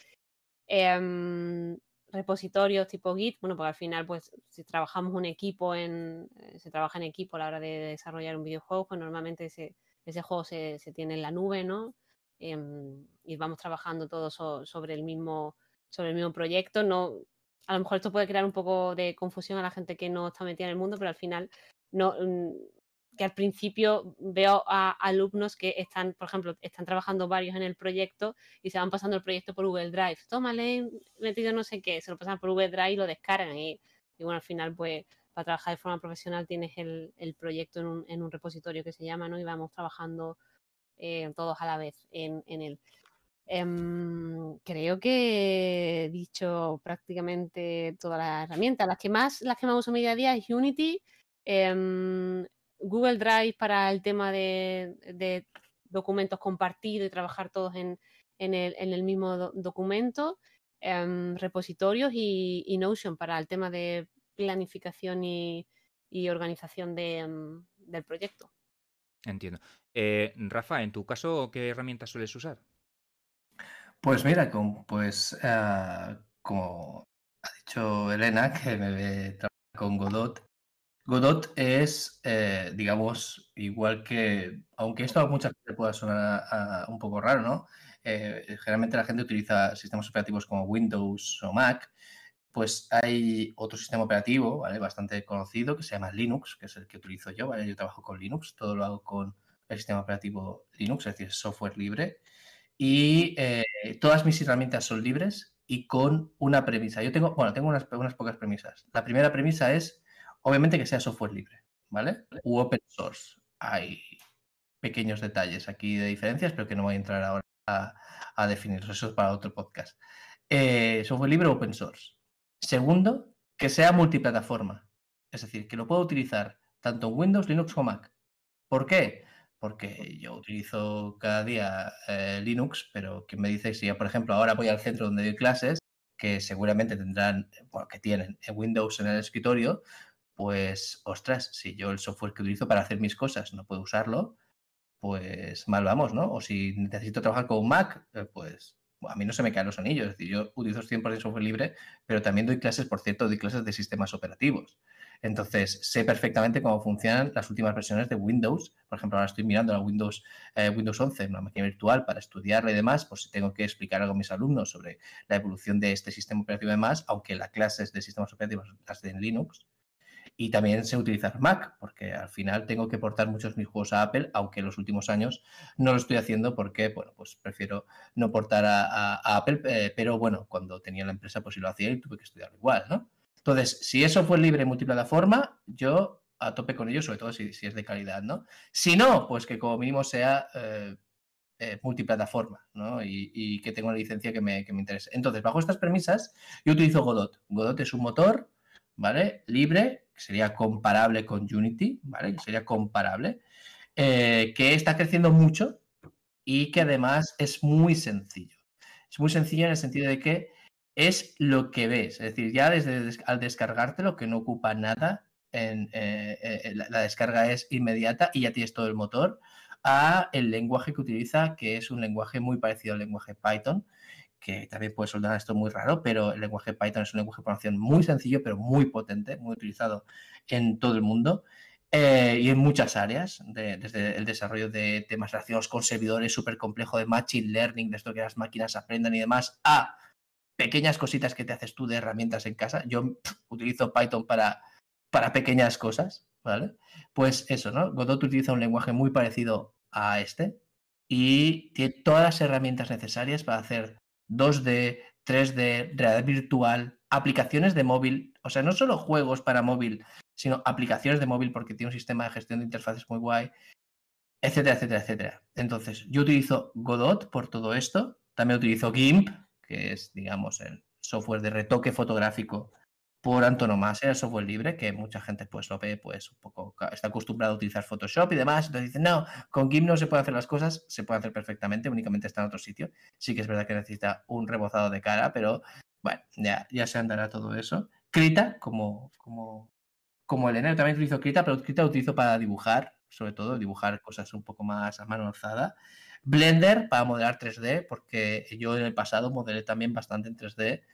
Em, repositorios tipo Git, bueno, porque al final, pues, si trabajamos un equipo en, eh, se trabaja en equipo a la hora de desarrollar un videojuego, pues normalmente ese, ese juego se, se tiene en la nube, ¿no? Em, y vamos trabajando todos sobre el mismo, sobre el mismo proyecto. No, a lo mejor esto puede crear un poco de confusión a la gente que no está metida en el mundo, pero al final no, mm, que al principio veo a alumnos que están, por ejemplo, están trabajando varios en el proyecto y se van pasando el proyecto por Google Drive. Tómale, metido no sé qué, se lo pasan por Google Drive y lo descargan. Y, bueno, al final, pues, para trabajar de forma profesional tienes el, proyecto en un, en un, repositorio que se llama, ¿no? Y vamos trabajando eh, todos a la vez en, en él. Em, creo que he dicho prácticamente todas las herramientas. Las que más, las que más uso en día a día es Unity, em, Google Drive para el tema de, documentos compartidos y trabajar todos en, el, mismo documento, em, repositorios y, Notion para el tema de planificación y, organización em, del proyecto. Entiendo. Eh, Rafa, en tu caso, ¿qué herramientas sueles usar? Pues mira, pues ah, como ha dicho Elena, que me ve con Godot, Godot es, eh, digamos, igual que, aunque esto a mucha gente pueda sonar un poco raro, ¿no? Eh, generalmente la gente utiliza sistemas operativos como Windows o Mac, pues hay otro sistema operativo, ¿vale? Bastante conocido que se llama Linux, que es el que utilizo yo, ¿vale? Yo trabajo con Linux, todo lo hago con el sistema operativo Linux, es decir, software libre. Y eh, todas mis herramientas son libres y con una premisa. Yo tengo, bueno, tengo unas, unas pocas premisas. La primera premisa es Obviamente que sea software libre, ¿vale? U open source. Hay pequeños detalles aquí de diferencias, pero que no voy a entrar ahora a, definirlos. Eso es para otro podcast. Eh, software libre open source. Segundo, que sea multiplataforma. Es decir, que lo puedo utilizar tanto en Windows, Linux como Mac. ¿Por qué? Porque yo utilizo cada día eh, Linux, pero que me dice si, por ejemplo, ahora voy al centro donde doy clases, que seguramente tendrán, bueno, que tienen en Windows en el escritorio, pues, ostras, si yo el software que utilizo para hacer mis cosas no puedo usarlo, pues mal vamos, ¿no? O si necesito trabajar con un Mac, eh, pues a mí no se me caen los anillos. Es decir, yo utilizo 100% software libre, pero también doy clases, por cierto, doy clases de sistemas operativos. Entonces, sé perfectamente cómo funcionan las últimas versiones de Windows. Por ejemplo, ahora estoy mirando la Windows, eh, Windows 11 en una máquina virtual para estudiarla y demás, pues si tengo que explicar algo a mis alumnos sobre la evolución de este sistema operativo y demás, aunque las clases de sistemas operativos las den Linux, y también sé utilizar Mac, porque al final tengo que portar muchos mis juegos a Apple, aunque en los últimos años no lo estoy haciendo porque, bueno, pues prefiero no portar a, Apple, eh, pero bueno, cuando tenía la empresa pues sí lo hacía y tuve que estudiarlo igual, ¿no? Entonces, si eso fue libre multiplataforma, yo a tope con ello, sobre todo si, es de calidad, ¿no? Si no, pues que como mínimo sea eh, eh, multiplataforma, ¿no? Y, que tenga una licencia que me, que me interese. Entonces, bajo estas premisas, yo utilizo Godot. Godot es un motor, Libre, que sería comparable con Unity, ¿vale? Que sería comparable, eh, que está creciendo mucho y que además es muy sencillo. Es muy sencillo en el sentido de que es lo que ves, es decir, ya desde al descargártelo, que no ocupa nada, eh, eh, la, descarga es inmediata y ya tienes todo el motor, a el lenguaje que utiliza, que es un lenguaje muy parecido al lenguaje Python, que también puede soldar esto muy raro, pero el lenguaje Python es un lenguaje de programación muy sencillo, pero muy potente, muy utilizado en todo el mundo eh, y en muchas áreas, desde el desarrollo de temas relacionados con servidores súper complejo de machine learning, de esto que las máquinas aprendan y demás, a pequeñas cositas que te haces tú de herramientas en casa. Yo utilizo Python para, para pequeñas cosas, ¿vale? Pues eso, ¿no? Godot utiliza un lenguaje muy parecido a este y tiene todas las herramientas necesarias para hacer 2D, 3D, realidad virtual, aplicaciones de móvil, o sea, no solo juegos para móvil, sino aplicaciones de móvil porque tiene un sistema de gestión de interfaces muy guay, etcétera, etcétera, etcétera. Entonces, yo utilizo Godot por todo esto, también utilizo GIMP, que es, digamos, el software de retoque fotográfico por antonomasia, el software libre, que mucha gente pues lo ve, pues un poco, está acostumbrado a utilizar Photoshop y demás, entonces dicen, no, con GIMP no se puede hacer las cosas, se puede hacer perfectamente, únicamente está en otro sitio. Sí que es verdad que necesita un rebozado de cara, pero bueno, ya, ya se andará todo eso. Krita, como, como, como Elena, también utilizo Krita, pero Krita lo utilizo para dibujar, sobre todo dibujar cosas un poco más a mano alzada. Blender para modelar 3D, porque yo en el pasado modelé también bastante en 3D,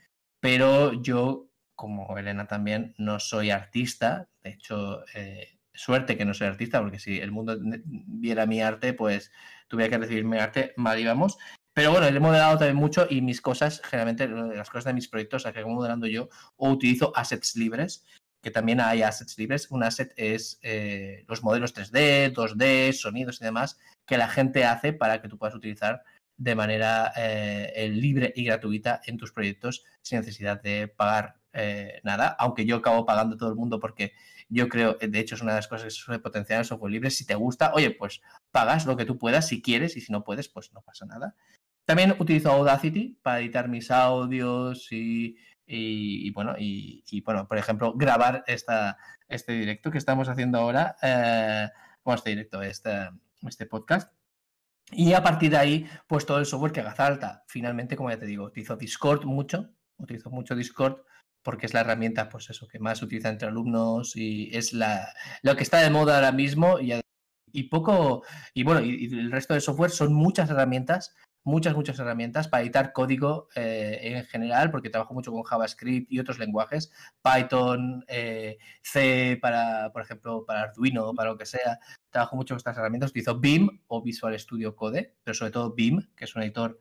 pero yo como Elena también, no soy artista. De hecho, eh, suerte que no soy artista, porque si el mundo viera mi arte, pues tuviera que recibir mi arte, mal íbamos. Pero bueno, he modelado también mucho y mis cosas, generalmente las cosas de mis proyectos, las que hago modelando yo, o utilizo assets libres, que también hay assets libres. Un asset es eh, los modelos 3D, 2D, sonidos y demás que la gente hace para que tú puedas utilizar de manera eh, libre y gratuita en tus proyectos sin necesidad de pagar eh, nada, aunque yo acabo pagando todo el mundo porque yo creo, de hecho es una de las cosas que suele potenciar el software libre, si te gusta, oye, pues pagas lo que tú puedas si quieres y si no puedes, pues no pasa nada. También utilizo Audacity para editar mis audios y, bueno, y, bueno, por ejemplo, grabar esta, este directo que estamos haciendo ahora, eh, bueno, este directo, este, este podcast. Y a partir de ahí, pues todo el software que haga falta. Finalmente, como ya te digo, utilizo Discord mucho, utilizo mucho Discord porque es la herramienta, pues eso, que más se utiliza entre alumnos y es la, lo que está de moda ahora mismo y, poco, y bueno, y, el resto de software son muchas herramientas, muchas, muchas herramientas para editar código eh, en general, porque trabajo mucho con JavaScript y otros lenguajes, Python, eh, C para, por ejemplo, para Arduino, para lo que sea, trabajo mucho con estas herramientas, utilizo BIM o Visual Studio Code, pero sobre todo BIM, que es un editor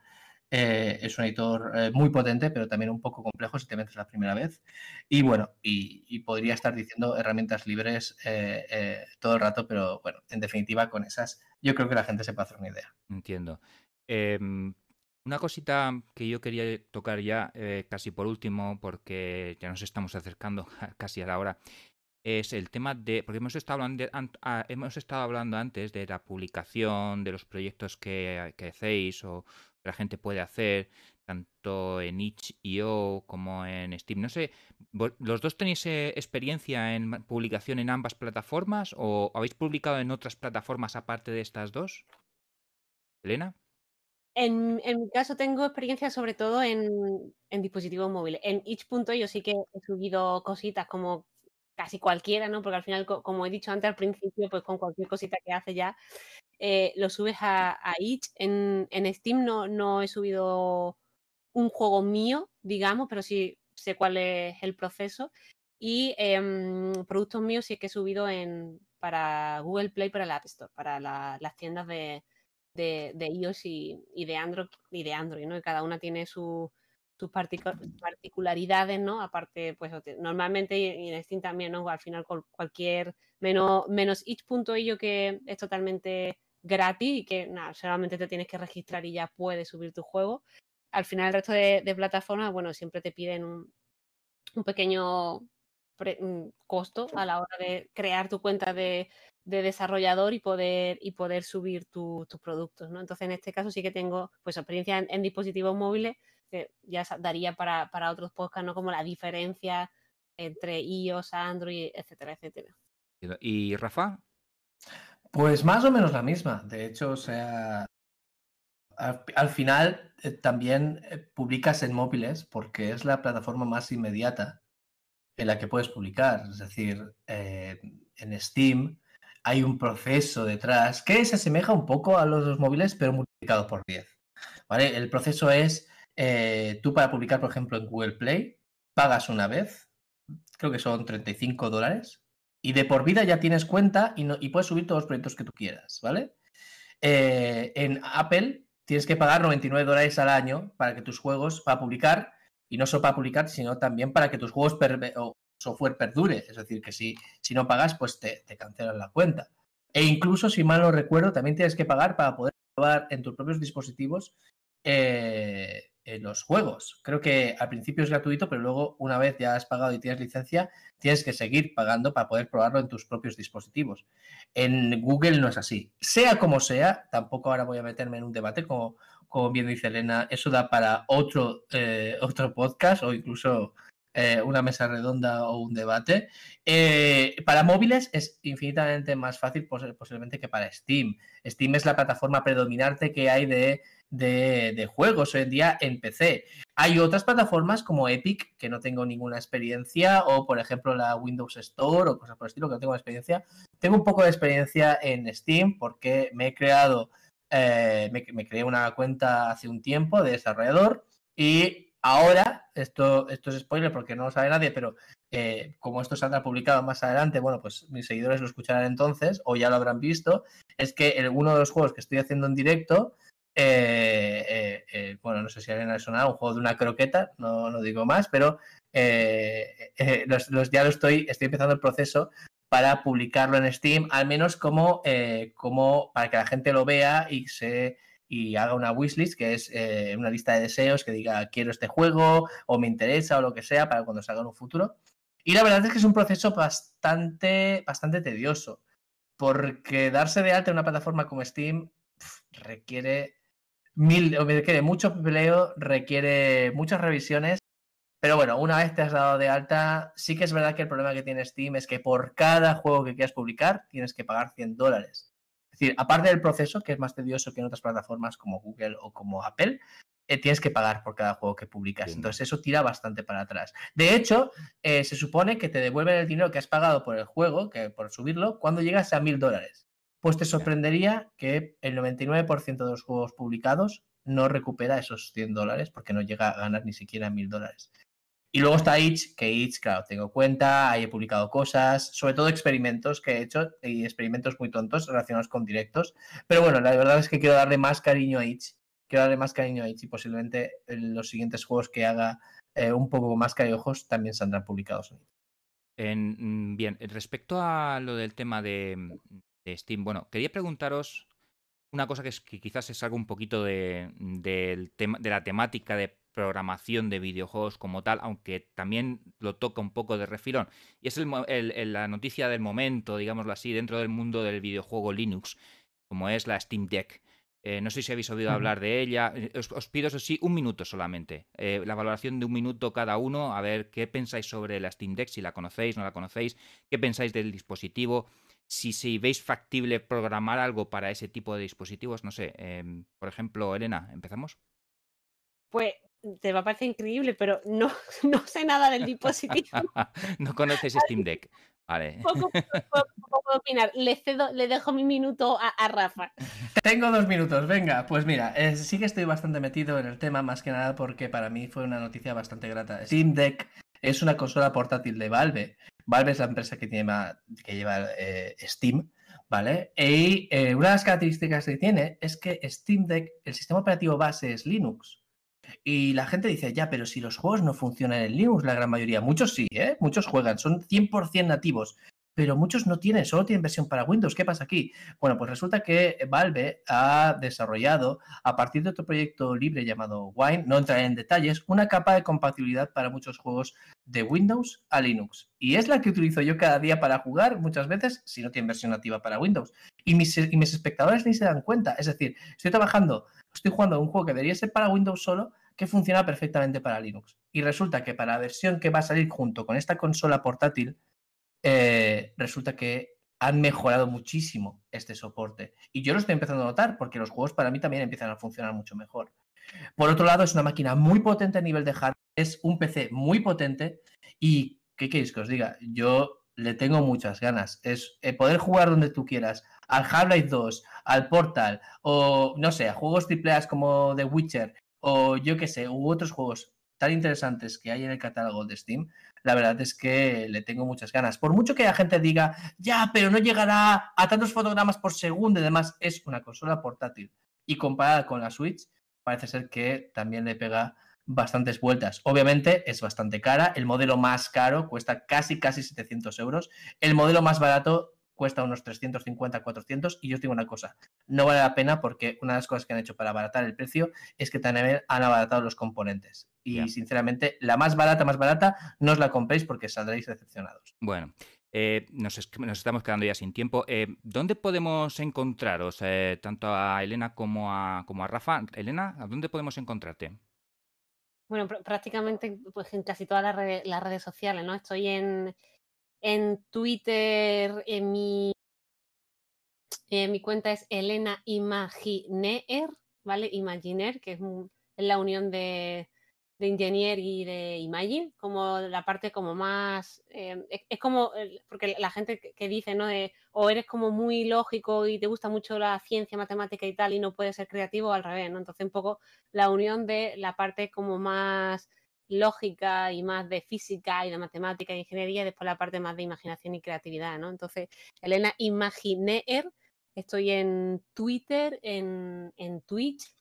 eh, es un editor eh, muy potente, pero también un poco complejo si te metes la primera vez. Y bueno, y, podría estar diciendo herramientas libres eh, todo el rato, pero bueno, en definitiva, con esas yo creo que la gente se puede hacer una idea. Entiendo. Em, una cosita que yo quería tocar ya, casi por último, porque ya nos estamos acercando casi a la hora, es el tema de, porque hemos estado hablando, ah, hemos estado hablando antes de la publicación, de los proyectos que, que hacéis o, la gente puede hacer tanto en itch.io como en Steam. No sé, ¿los dos tenéis eh, experiencia en publicación en ambas plataformas o habéis publicado en otras plataformas aparte de estas dos? Elena. En, mi caso tengo experiencia sobre todo en, dispositivos móviles. En itch.io sí que he subido cositas como casi cualquiera, ¿no? Porque al final, como he dicho antes al principio, pues con cualquier cosita que hace ya, eh, lo subes a, itch. En, Steam no, no he subido un juego mío, digamos, pero sí sé cuál es el proceso. Y em, productos míos sí que he subido en, para Google Play, para el App Store, para las tiendas de, de, iOS y, de Android, y de Android, ¿no? Y cada una tiene sus particularidades, ¿no? Aparte, pues normalmente y en Steam también, ¿no? Al final cualquier, menos, menos itch.io que es totalmente gratis y que nada, solamente te tienes que registrar y ya puedes subir tu juego. Al final el resto de, plataformas, bueno, siempre te piden un, un pequeño mm, costo a la hora de crear tu cuenta de, de desarrollador y poder, y poder subir tus productos, ¿no? Entonces, en este caso sí que tengo pues experiencia en, dispositivos móviles que ya daría para, para, otros podcasts, ¿no? Como la diferencia entre iOS, Android, etcétera, etcétera. ¿Y Rafa? Pues más o menos la misma. De hecho, o sea, al, final eh, también eh, publicas en móviles porque es la plataforma más inmediata en la que puedes publicar. Es decir, eh, en Steam hay un proceso detrás que se asemeja un poco a los dos móviles, pero multiplicado por 10. ¿vale? El proceso es, eh, tú para publicar, por ejemplo, en Google Play, pagas una vez, creo que son 35 dólares, y de por vida ya tienes cuenta y, no, puedes subir todos los proyectos que tú quieras, ¿vale? Eh, en Apple tienes que pagar 99 dólares al año para que tus juegos, para publicar, y no solo para publicar, sino también para que tus juegos software perdure. Es decir, que si, si no pagas, pues te, cancelan la cuenta. E incluso, si mal no recuerdo, también tienes que pagar para poder probar en tus propios dispositivos eh, los juegos. Creo que al principio es gratuito, pero luego, una vez ya has pagado y tienes licencia, tienes que seguir pagando para poder probarlo en tus propios dispositivos. En Google no es así. Sea como sea, tampoco ahora voy a meterme en un debate, como, como bien dice Elena, eso da para otro, eh, otro podcast o incluso eh, una mesa redonda o un debate. Eh, para móviles es infinitamente más fácil posiblemente que para Steam. Steam es la plataforma predominante que hay de, de, juegos hoy en día en PC. Hay otras plataformas como Epic, que no tengo ninguna experiencia, o por ejemplo la Windows Store o cosas por el estilo, que no tengo experiencia. Tengo un poco de experiencia en Steam porque me he creado, eh, me, me creé una cuenta hace un tiempo de desarrollador y Ahora, esto, esto es spoiler porque no lo sabe nadie, pero eh, como esto saldrá publicado más adelante, bueno, pues mis seguidores lo escucharán entonces o ya lo habrán visto, es que uno de los juegos que estoy haciendo en directo, eh, eh, bueno, no sé si alguien ha sonado, un juego de una croqueta, no, no digo más, pero los, ya lo estoy, estoy empezando el proceso para publicarlo en Steam, al menos como, como para que la gente lo vea y se y haga una wishlist, que es eh, una lista de deseos que diga quiero este juego o me interesa o lo que sea para cuando salga en un futuro. Y la verdad es que es un proceso bastante, bastante tedioso, porque darse de alta en una plataforma como Steam requiere mil, requiere mucho peleo, requiere muchas revisiones. Pero bueno, una vez te has dado de alta, sí que es verdad que el problema que tiene Steam es que por cada juego que quieras publicar tienes que pagar 100 dólares. Es decir, aparte del proceso, que es más tedioso que en otras plataformas como Google o como Apple, eh, tienes que pagar por cada juego que publicas. Entonces eso tira bastante para atrás. De hecho, eh, se supone que te devuelven el dinero que has pagado por el juego, que por subirlo, cuando llegas a mil dólares. Pues te sorprendería que el 99% de los juegos publicados no recupera esos 100 dólares porque no llega a ganar ni siquiera mil dólares. Y luego está Itch, que Itch, claro, tengo cuenta, ahí he publicado cosas, sobre todo experimentos que he hecho y experimentos muy tontos relacionados con directos. Pero bueno, la verdad es que quiero darle más cariño a Itch, quiero darle más cariño a Itch y posiblemente los siguientes juegos que haga eh, un poco más cariojos también saldrán publicados en mm, bien, respecto a lo del tema de, Steam, bueno, quería preguntaros una cosa que, es, que quizás es algo un poquito de, de la temática de programación de videojuegos como tal, aunque también lo toca un poco de refilón. Y es la noticia del momento, digámoslo así, dentro del mundo del videojuego Linux, como es la Steam Deck. Eh, no sé si habéis oído hablar de ella. Eh, os, pido, eso sí, un minuto solamente. Eh, la valoración de un minuto cada uno, a ver qué pensáis sobre la Steam Deck, si la conocéis, no la conocéis, qué pensáis del dispositivo, si, si veis factible programar algo para ese tipo de dispositivos, no sé. Em, por ejemplo, Elena, ¿empezamos? Pues te va a parecer increíble, pero no, no sé nada del dispositivo. no conoces Steam Deck. Vale. Poco, puedo opinar. Le, cedo, le dejo mi minuto a, Rafa. Tengo dos minutos, venga. Pues mira, eh, sí que estoy bastante metido en el tema, más que nada porque para mí fue una noticia bastante grata. Steam Deck es una consola portátil de Valve. Valve es la empresa que, tiene, que lleva eh, Steam, ¿vale? Y eh, una de las características que tiene es que Steam Deck, el sistema operativo base es Linux. Y la gente dice, ya, pero si los juegos no funcionan en Linux, la gran mayoría, muchos sí, ¿eh? muchos juegan, son 100% nativos, pero muchos no tienen, solo tienen versión para Windows. ¿Qué pasa aquí? Bueno, pues resulta que Valve ha desarrollado, a partir de otro proyecto libre llamado Wine, no entraré en detalles, una capa de compatibilidad para muchos juegos de Windows a Linux. Y es la que utilizo yo cada día para jugar, muchas veces, si no tiene versión nativa para Windows. Y mis, y mis espectadores ni se dan cuenta. Es decir, estoy trabajando, estoy jugando a un juego que debería ser para Windows solo, que funciona perfectamente para Linux. Y resulta que para la versión que va a salir junto con esta consola portátil, eh, resulta que han mejorado muchísimo este soporte. Y yo lo estoy empezando a notar porque los juegos para mí también empiezan a funcionar mucho mejor. Por otro lado, es una máquina muy potente a nivel de hardware, es un PC muy potente y, ¿qué queréis que os diga? Yo le tengo muchas ganas. Es eh, poder jugar donde tú quieras, al Half-Life 2, al Portal o, no sé, a juegos AAA como The Witcher o yo qué sé, u otros juegos tan interesantes que hay en el catálogo de Steam, la verdad es que le tengo muchas ganas. Por mucho que la gente diga, ya, pero no llegará a tantos fotogramas por segundo y demás, es una consola portátil. Y comparada con la Switch, parece ser que también le pega bastantes vueltas. Obviamente es bastante cara. El modelo más caro cuesta casi, casi 700 euros. El modelo más barato cuesta unos 350, 400 y yo os digo una cosa, no vale la pena porque una de las cosas que han hecho para abaratar el precio es que también han abaratado los componentes. Y sinceramente, la más barata, más barata, no os la compréis porque saldréis decepcionados. Bueno, eh, nos, estamos quedando ya sin tiempo. Eh, ¿Dónde podemos encontraros, eh, tanto a Elena como a, como a Rafa? Elena, ¿a dónde podemos encontrarte? Bueno, prácticamente pues, en casi todas las las redes sociales, ¿no? Estoy en, en Twitter, en mi, mi cuenta es Elena Imaginer, ¿vale? Imaginer, que es, la unión de, de Ingenier y de Imagine, como la parte como más, eh, es, como, porque la gente que dice, ¿no? o eres como muy lógico y te gusta mucho la ciencia, matemática y tal, y no puedes ser creativo, al revés, ¿no? Entonces un poco la unión de la parte como más lógica y más de física y de matemática y ingeniería, y después la parte más de imaginación y creatividad, ¿no? Entonces, Elena Imaginer, estoy en Twitter, en, Twitch,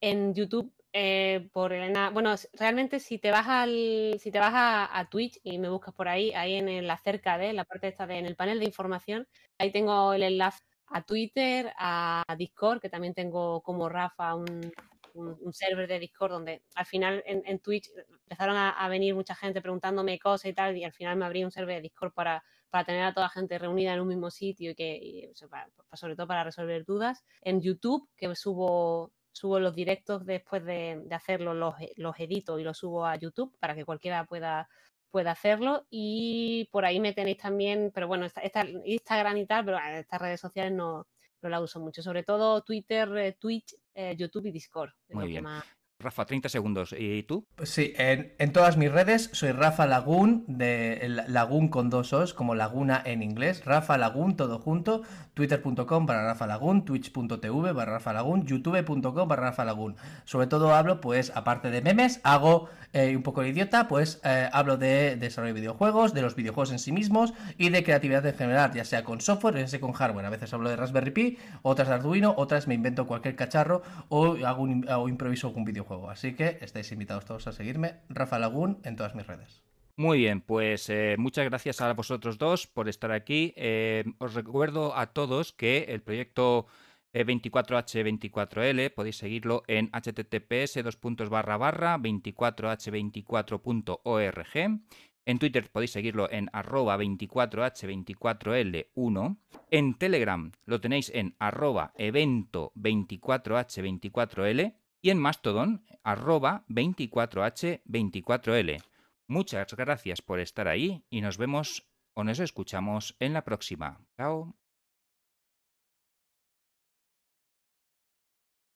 en YouTube eh, por Elena. Bueno, realmente si te vas al, si te vas a, Twitch y me buscas por ahí, ahí en la cerca de la parte esta de en el panel de información, ahí tengo el enlace a Twitter, a Discord, que también tengo como Rafa un, un, server de Discord donde al final en, Twitch empezaron a, venir mucha gente preguntándome cosas y tal, y al final me abrí un server de Discord para, para tener a toda la gente reunida en un mismo sitio y que, sobre todo para resolver dudas. En YouTube, que subo subo los directos después de, de hacerlos, los, los, edito y los subo a YouTube para que cualquiera pueda, pueda hacerlo. Y por ahí me tenéis también, pero bueno, esta, Instagram y tal, pero estas redes sociales no, no la uso mucho. Sobre todo Twitter, eh, Twitch, eh, YouTube y Discord. Muy bien. Rafa, 30 segundos. ¿Y tú? Pues sí, en, todas mis redes soy Rafa Lagún, de Lagún con dos os, como Laguna en inglés. Rafa Lagún, todo junto. Twitter.com para Rafa Lagún, Twitch.tv para Rafa Lagún, YouTube.com para Rafa Lagún. Sobre todo hablo, pues, aparte de memes, hago eh, un poco de idiota, pues eh, hablo de desarrollo de videojuegos, de los videojuegos en sí mismos y de creatividad en general, ya sea con software, ya sea con hardware. A veces hablo de Raspberry Pi, otras de Arduino, otras me invento cualquier cacharro o hago, hago improviso algún videojuego juego. Así que estáis invitados todos a seguirme, Rafa Lagún, en todas mis redes. Muy bien, pues eh, muchas gracias a vosotros dos por estar aquí. Os recuerdo a todos que el proyecto 24H24L podéis seguirlo en https 24h24.org En Twitter podéis seguirlo en arroba 24h24l1. En Telegram lo tenéis en arroba evento 24h24l. Y en Mastodon arroba 24h24l. Muchas gracias por estar ahí y nos vemos o nos escuchamos en la próxima. Chao.